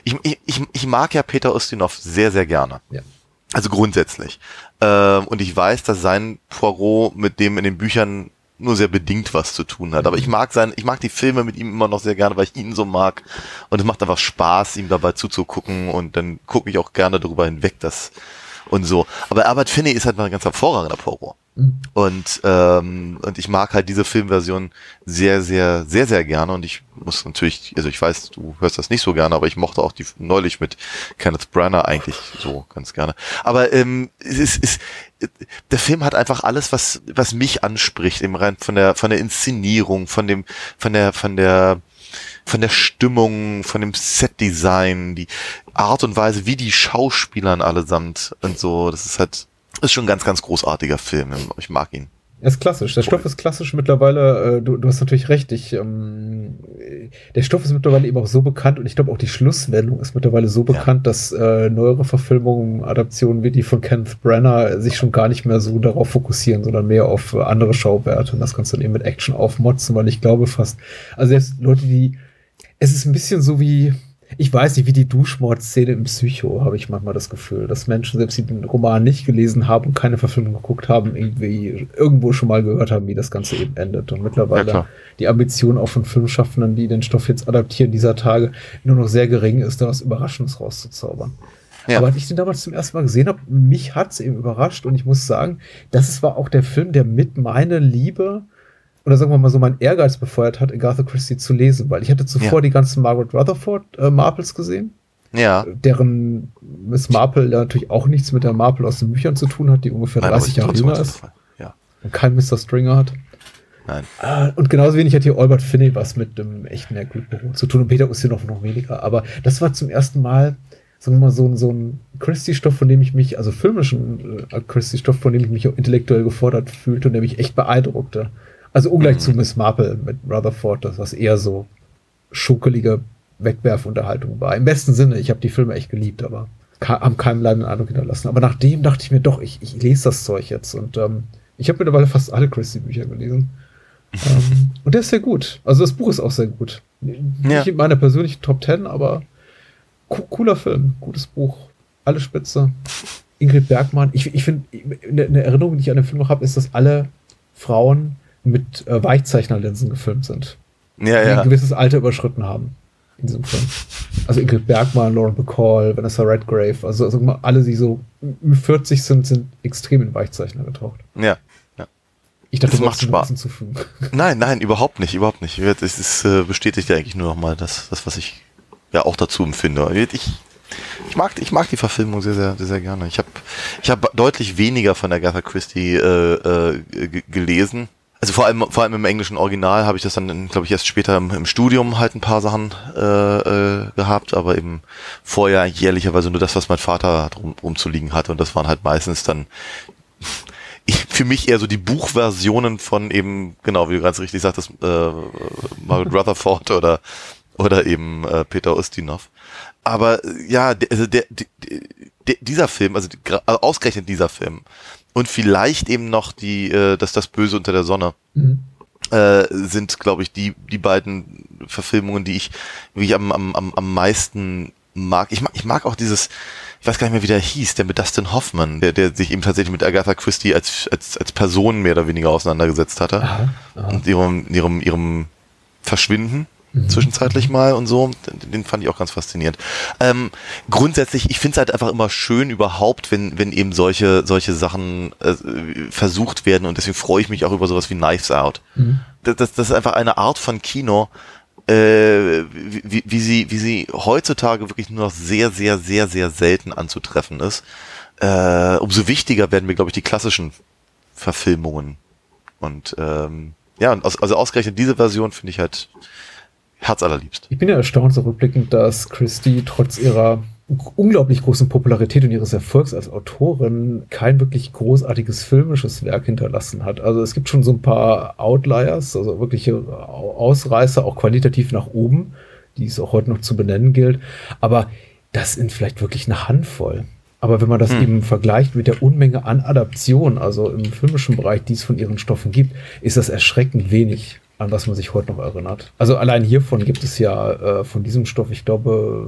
ich, ich, ich mag ja Peter Ustinov sehr, sehr gerne. Ja. Also grundsätzlich. Ähm, und ich weiß, dass sein Poirot mit dem in den Büchern nur sehr bedingt was zu tun hat. Aber ich mag sein, ich mag die Filme mit ihm immer noch sehr gerne, weil ich ihn so mag. Und es macht einfach Spaß, ihm dabei zuzugucken. Und dann gucke ich auch gerne darüber hinweg, dass und so. Aber Albert Finney ist halt mal ein ganz hervorragender Poirot. Mhm. Und, ähm, und ich mag halt diese Filmversion sehr, sehr, sehr, sehr gerne. Und ich muss natürlich, also ich weiß, du hörst das nicht so gerne, aber ich mochte auch die neulich mit Kenneth Branagh eigentlich so ganz gerne. Aber ähm, es ist, ist der Film hat einfach alles, was, was mich anspricht, im rein von der, von der Inszenierung, von dem, von der, von der, von der Stimmung, von dem Setdesign, die Art und Weise, wie die Schauspielern allesamt und so, das ist halt, ist schon ein ganz, ganz großartiger Film. Ich mag ihn. Er ist klassisch. Der Stoff ist klassisch mittlerweile. Äh, du, du hast natürlich recht. Ich, ähm, der Stoff ist mittlerweile eben auch so bekannt und ich glaube auch die Schlusswendung ist mittlerweile so bekannt, dass äh, neuere Verfilmungen, Adaptionen wie die von Kenneth Branagh sich schon gar nicht mehr so darauf fokussieren, sondern mehr auf äh, andere Schauwerte und das kannst du dann eben mit Action aufmotzen, weil ich glaube fast, also selbst Leute, die, es ist ein bisschen so wie, ich weiß nicht, wie die Duschmord-Szene im Psycho, habe ich manchmal das Gefühl, dass Menschen, selbst die den Roman nicht gelesen haben und keine Verfilmung geguckt haben, irgendwie irgendwo schon mal gehört haben, wie das Ganze eben endet. Und mittlerweile Ja, die Ambition auch von Filmschaffenden, die den Stoff jetzt adaptieren dieser Tage, nur noch sehr gering ist, da was Überraschendes rauszuzaubern. Ja. Aber als ich den damals zum ersten Mal gesehen habe, mich hat's eben überrascht und ich muss sagen, das ist- war auch der Film, der mit meine Liebe oder sagen wir mal so mein Ehrgeiz befeuert hat, Agatha Christie zu lesen, weil ich hatte zuvor Ja. die ganzen Margaret Rutherford äh, Marples gesehen, Ja. deren Miss Marple natürlich auch nichts mit der Marple aus den Büchern zu tun hat, die ungefähr Nein, aber 30 ich Jahre jünger ist. Ja. und kein Mr. Stringer hat. nein. Äh, und genauso wenig hat hier Albert Finney was mit dem echten Hercule zu tun und Peter Ustinov noch weniger. Aber das war zum ersten Mal, sagen wir mal, so, ein- so ein Christie-Stoff, von dem ich mich, also filmischen äh, Christie-Stoff, von dem ich mich auch intellektuell gefordert fühlte und der mich echt beeindruckte. Also ungleich zu Miss Marple mit Rutherford, das was eher so schuckelige Wegwerfunterhaltung war. Im besten Sinne, ich habe die Filme echt geliebt, aber haben keinen bleibenden Eindruck hinterlassen. Aber nachdem dachte ich mir doch, ich, ich lese das Zeug jetzt und ähm, ich habe mittlerweile fast alle Christie-Bücher gelesen. ähm, und der ist sehr gut. Also das Buch ist auch sehr gut. Nicht in meiner persönlichen Top Ten, aber co cooler Film, gutes Buch, alle Spitze. Ingrid Bergmann. Ich, ich finde, eine, eine Erinnerung, die ich an den Film noch habe, ist, dass alle Frauen mit äh, Weichzeichnerlinsen gefilmt sind. Ja, die ja. ein gewisses Alter überschritten haben in diesem Film. Also Ingrid Bergmann, Lauren Bacall, Vanessa Redgrave, also mal, alle, die so Ü40 sind, sind extrem in Weichzeichner getaucht. Ja. ja. Ich dachte, das du macht Spaß. hinzufügen. Nein, nein, überhaupt nicht, überhaupt nicht. Es ist, äh, bestätigt ja eigentlich nur nochmal das, das, was ich ja auch dazu empfinde. Ich, ich mag, ich mag die Verfilmung sehr, sehr, sehr, sehr gerne. Ich habe, ich habe deutlich weniger von Agatha Christie äh, äh, gelesen. Also vor allem, vor allem im englischen Original habe ich das dann, glaube ich, erst später im, im Studium halt ein paar Sachen äh, äh, gehabt, aber eben vorher eigentlich jährlicherweise nur das, was mein Vater rum, rumzuliegen hatte. Und das waren halt meistens dann für mich eher so die Buchversionen von eben, genau, wie du ganz richtig sagtest, äh, Margaret Rutherford oder, oder eben äh, Peter Ustinov. Aber ja, der, also der, der, dieser Film, also, die, also ausgerechnet dieser Film und vielleicht eben noch die, äh, das, das Böse unter der Sonne Mhm. äh, sind, glaube ich, die, die beiden Verfilmungen, die ich, wie ich am, am, am, am meisten mag. Ich mag, ich mag auch dieses, ich weiß gar nicht mehr, wie der hieß, der mit Dustin Hoffman, der, der sich eben tatsächlich mit Agatha Christie als, als, als Person mehr oder weniger auseinandergesetzt hatte. Aha, aha. Und ihrem, ihrem, ihrem Verschwinden Mhm. zwischenzeitlich mal und so. Den, fand ich auch ganz faszinierend. Ähm, grundsätzlich, ich finde es halt einfach immer schön überhaupt, wenn, wenn eben solche, solche Sachen äh, versucht werden und deswegen freue ich mich auch über sowas wie Knives Out. Mhm. Das, das, das ist einfach eine Art von Kino, äh, wie, wie, sie, wie sie heutzutage wirklich nur noch sehr, sehr, sehr, sehr selten anzutreffen ist. Äh, umso wichtiger werden mir, glaube ich, die klassischen Verfilmungen. Und ähm, ja, also ausgerechnet diese Version finde ich halt herzallerliebst. Ich bin ja erstaunt zurückblickend, dass Christie trotz ihrer unglaublich großen Popularität und ihres Erfolgs als Autorin kein wirklich großartiges filmisches Werk hinterlassen hat. Also es gibt schon so ein paar Outliers, also wirkliche Au- Ausreißer, auch qualitativ nach oben, die es auch heute noch zu benennen gilt. Aber das sind vielleicht wirklich eine Handvoll. Aber wenn man das Hm. eben vergleicht mit der Unmenge an Adaptionen, also im filmischen Bereich, die es von ihren Stoffen gibt, ist das erschreckend wenig, an was man sich heute noch erinnert. Also allein hiervon gibt es ja äh, von diesem Stoff, ich glaube,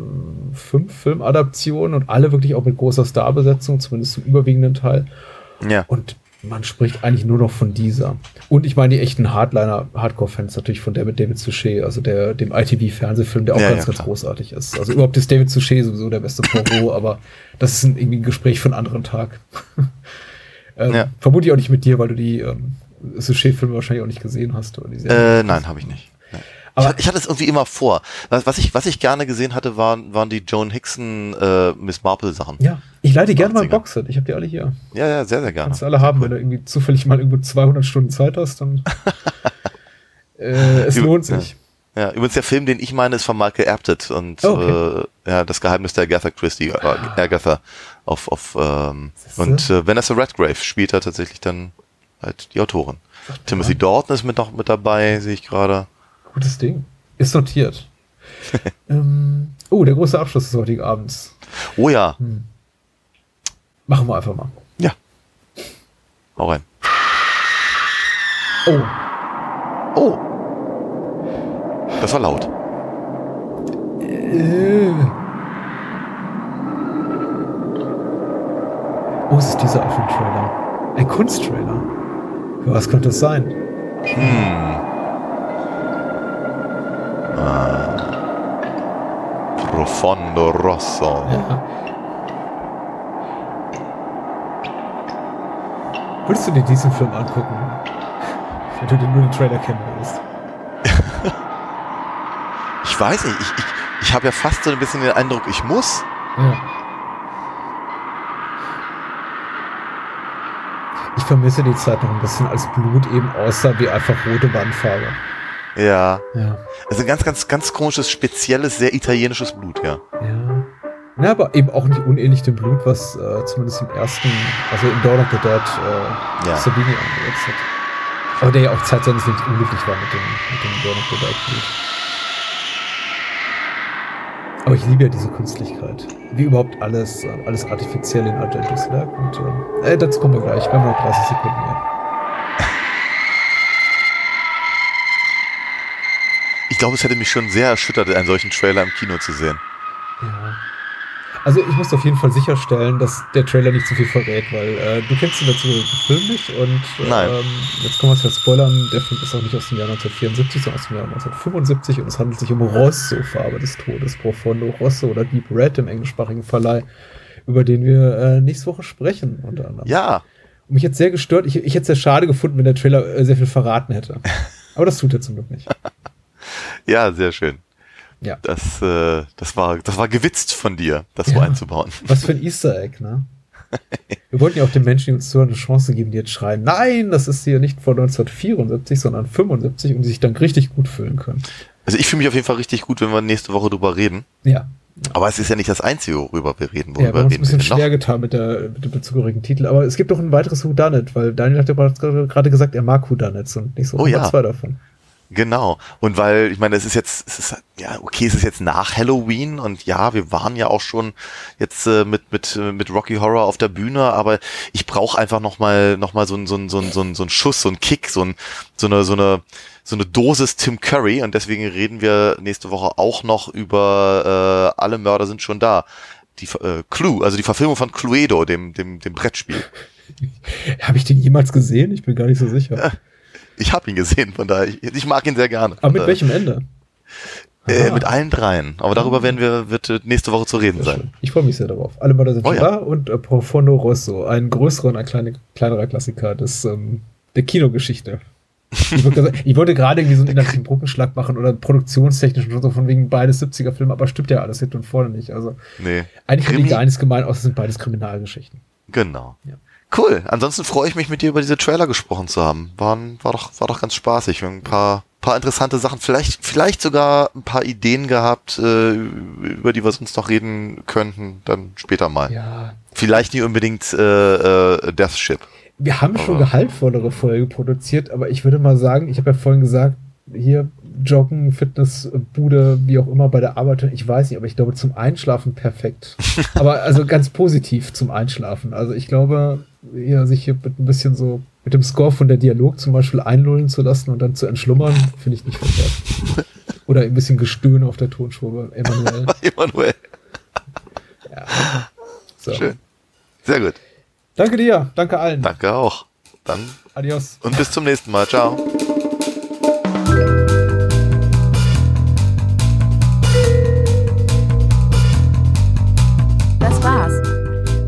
fünf Filmadaptionen und alle wirklich auch mit großer Starbesetzung, zumindest zum überwiegenden Teil. Ja. Und man spricht eigentlich nur noch von dieser. Und ich meine, die echten Hardliner, Hardcore-Fans natürlich von der mit David Suchet, also der, dem ITV-Fernsehfilm, der auch Ja, ganz, ja, ganz großartig ist. Also überhaupt ist David Suchet sowieso der beste Poirot, aber das ist ein, irgendwie ein Gespräch für einen anderen Tag. ähm, Ja. Vermutlich auch nicht mit dir, weil du die ähm, Suchet-Filme wahrscheinlich auch nicht gesehen hast. Oder die Serie. Äh, nein, habe ich nicht. Nein. Aber ich, ich hatte es irgendwie immer vor. Was, was ich, was ich gerne gesehen hatte, waren, waren die Joan Hickson äh, Miss Marple Sachen. Ja, ich leite gerne mal ein 80er. Boxset. Ich habe die alle hier. Ja, ja, sehr, sehr gerne. Kannst du alle haben, wenn du irgendwie zufällig mal irgendwo 200 Stunden Zeit hast, dann äh, es lohnt sich. Ja. ja, übrigens der Film, den ich meine, ist von Michael Apted und Oh, okay. äh, ja, das Geheimnis der Agatha Christie, äh, Agatha auf, auf ähm, und äh, Vanessa Redgrave spielt da tatsächlich dann halt die Autorin. Timothy Dalton ist mit noch mit dabei, sehe ich gerade. Gutes Ding. Ist notiert. ähm, oh, der große Abschluss des heutigen Abends. Oh ja, Hm. Machen wir einfach mal. ja. Hau rein. Oh, Oh. Das war laut. äh. Oh, es ist dieser Art von Trailer. Ein Kunsttrailer. Was könnte es sein? Hm. Ah. Profondo Rosso. Ja. Würdest du dir diesen Film angucken? Wenn du dir nur den Trailer kennen willst. Ich weiß nicht, ich, ich, ich habe ja fast so ein bisschen den Eindruck, ich muss. Ja. Vermisse die Zeit noch ein bisschen, als Blut eben aussah wie einfach rote Wandfarbe. Ja. Ja. Also ein ganz, ganz, ganz komisches, spezielles, sehr italienisches Blut, ja. Ja. Ja, aber eben auch nicht unähnlich dem Blut, was äh, zumindest im ersten, also in Dawn of the Dead, äh, Ja. Savini angesetzt hat. Aber der ja auch Zeit seines Lebens unglücklich war mit dem, mit dem Dawn of the Dead Blut. Aber ich liebe ja diese Künstlichkeit. Wie überhaupt alles, alles artifiziell in Argentos Werk. Und äh, äh, dazu kommen wir gleich. Wir haben noch 30 Sekunden mehr. Ich glaube, es hätte mich schon sehr erschüttert, einen solchen Trailer im Kino zu sehen. Also ich muss auf jeden Fall sicherstellen, dass der Trailer nicht zu viel verrät, weil äh, du kennst den dazu den Film nicht und. Ähm, jetzt kommen wir es ja spoilern, der Film ist auch nicht aus dem Jahr 1974, sondern aus dem Jahr 1975 und es handelt sich um Rosso, Farbe des Todes, Profondo Rosso oder Deep Red im englischsprachigen Verleih, über den wir äh, nächste Woche sprechen unter anderem. Ja. Und mich jetzt sehr gestört, ich, ich hätte es sehr schade gefunden, wenn der Trailer äh, sehr viel verraten hätte. Aber das tut er zum Glück nicht. Ja, sehr schön. Ja. Das, äh, das, war, das war gewitzt von dir, das so Ja. einzubauen. Was für ein Easter Egg, ne? Wir wollten ja auch den Menschen, die uns zuhören, eine Chance geben, die jetzt schreien, nein, das ist hier nicht von 1974, sondern 75 und die sich dann richtig gut fühlen können. Also ich fühle mich auf jeden Fall richtig gut, wenn wir nächste Woche drüber reden. Ja. Aber es ist ja nicht das Einzige, worüber wir reden. Ja, wir Worüber haben uns ein bisschen schwer getan mit, der, mit dem dazugehörigen Titel, aber es gibt doch ein weiteres Whodunit, weil Daniel hat ja gerade gerade gesagt, er mag Whodunits und nicht so Oh ja. zwei davon. Genau. Und weil, ich meine, es ist jetzt, es ist, ja, okay, es ist jetzt nach Halloween und ja, wir waren ja auch schon jetzt äh, mit, mit, äh, mit Rocky Horror auf der Bühne, aber ich brauche einfach nochmal noch mal so ein, so ein, so ein, so ein, so ein Schuss, so ein Kick, so ein, so eine, so eine, so eine Dosis Tim Curry und deswegen reden wir nächste Woche auch noch über äh, Alle Mörder sind schon da. Die äh, Clue, also die Verfilmung von Cluedo, dem, dem, dem Brettspiel. Habe ich den jemals gesehen? Ich bin gar nicht so sicher. Ich habe ihn gesehen, von daher, ich, ich mag ihn sehr gerne. Aber mit Äh, welchem Ende? Äh, Aha. mit allen dreien. Aber darüber werden wir wird äh, nächste Woche zu reden sein. Ich freue mich sehr darauf. Alle Mörder sind Oh ja. da und äh, Profondo Rosso, ein größerer und ein kleine, kleinerer Klassiker des, ähm, der Kinogeschichte. Ich wollte, gerade- ich wollte gerade irgendwie so einen inhaltlichen Brückenschlag machen oder produktionstechnisch und so von wegen beides 70er-Filme, aber stimmt ja alles hinten und vorne nicht. Also Nee. eigentlich Krimi? gar nichts gemein, außer es sind beides Kriminalgeschichten. Genau. Cool. Ansonsten freue ich mich, mit dir über diese Trailer gesprochen zu haben. Waren, war doch, war doch ganz spaßig. Ein paar, paar interessante Sachen, vielleicht, vielleicht sogar ein paar Ideen gehabt, äh, über die wir sonst noch reden könnten, dann später mal. Ja. Vielleicht nicht unbedingt äh, äh, Death Ship. Wir haben schon Aber- gehaltvollere Folge produziert, aber ich würde mal sagen, ich habe ja vorhin gesagt, hier Joggen, Fitness, Bude, wie auch immer bei der Arbeit, ich weiß nicht, aber ich glaube zum Einschlafen perfekt. aber also ganz positiv zum Einschlafen. Also ich glaube, ja, sich hier mit ein bisschen so mit dem Score von der Dialog zum Beispiel einlullen zu lassen und dann zu entschlummern, finde ich nicht verkehrt. Oder ein bisschen Gestöhn auf der Tonspur bei Emanuel. Emanuel. So. Schön. Sehr gut. Danke dir, danke allen. Danke auch. Dann Adios. und bis zum nächsten Mal. Ciao.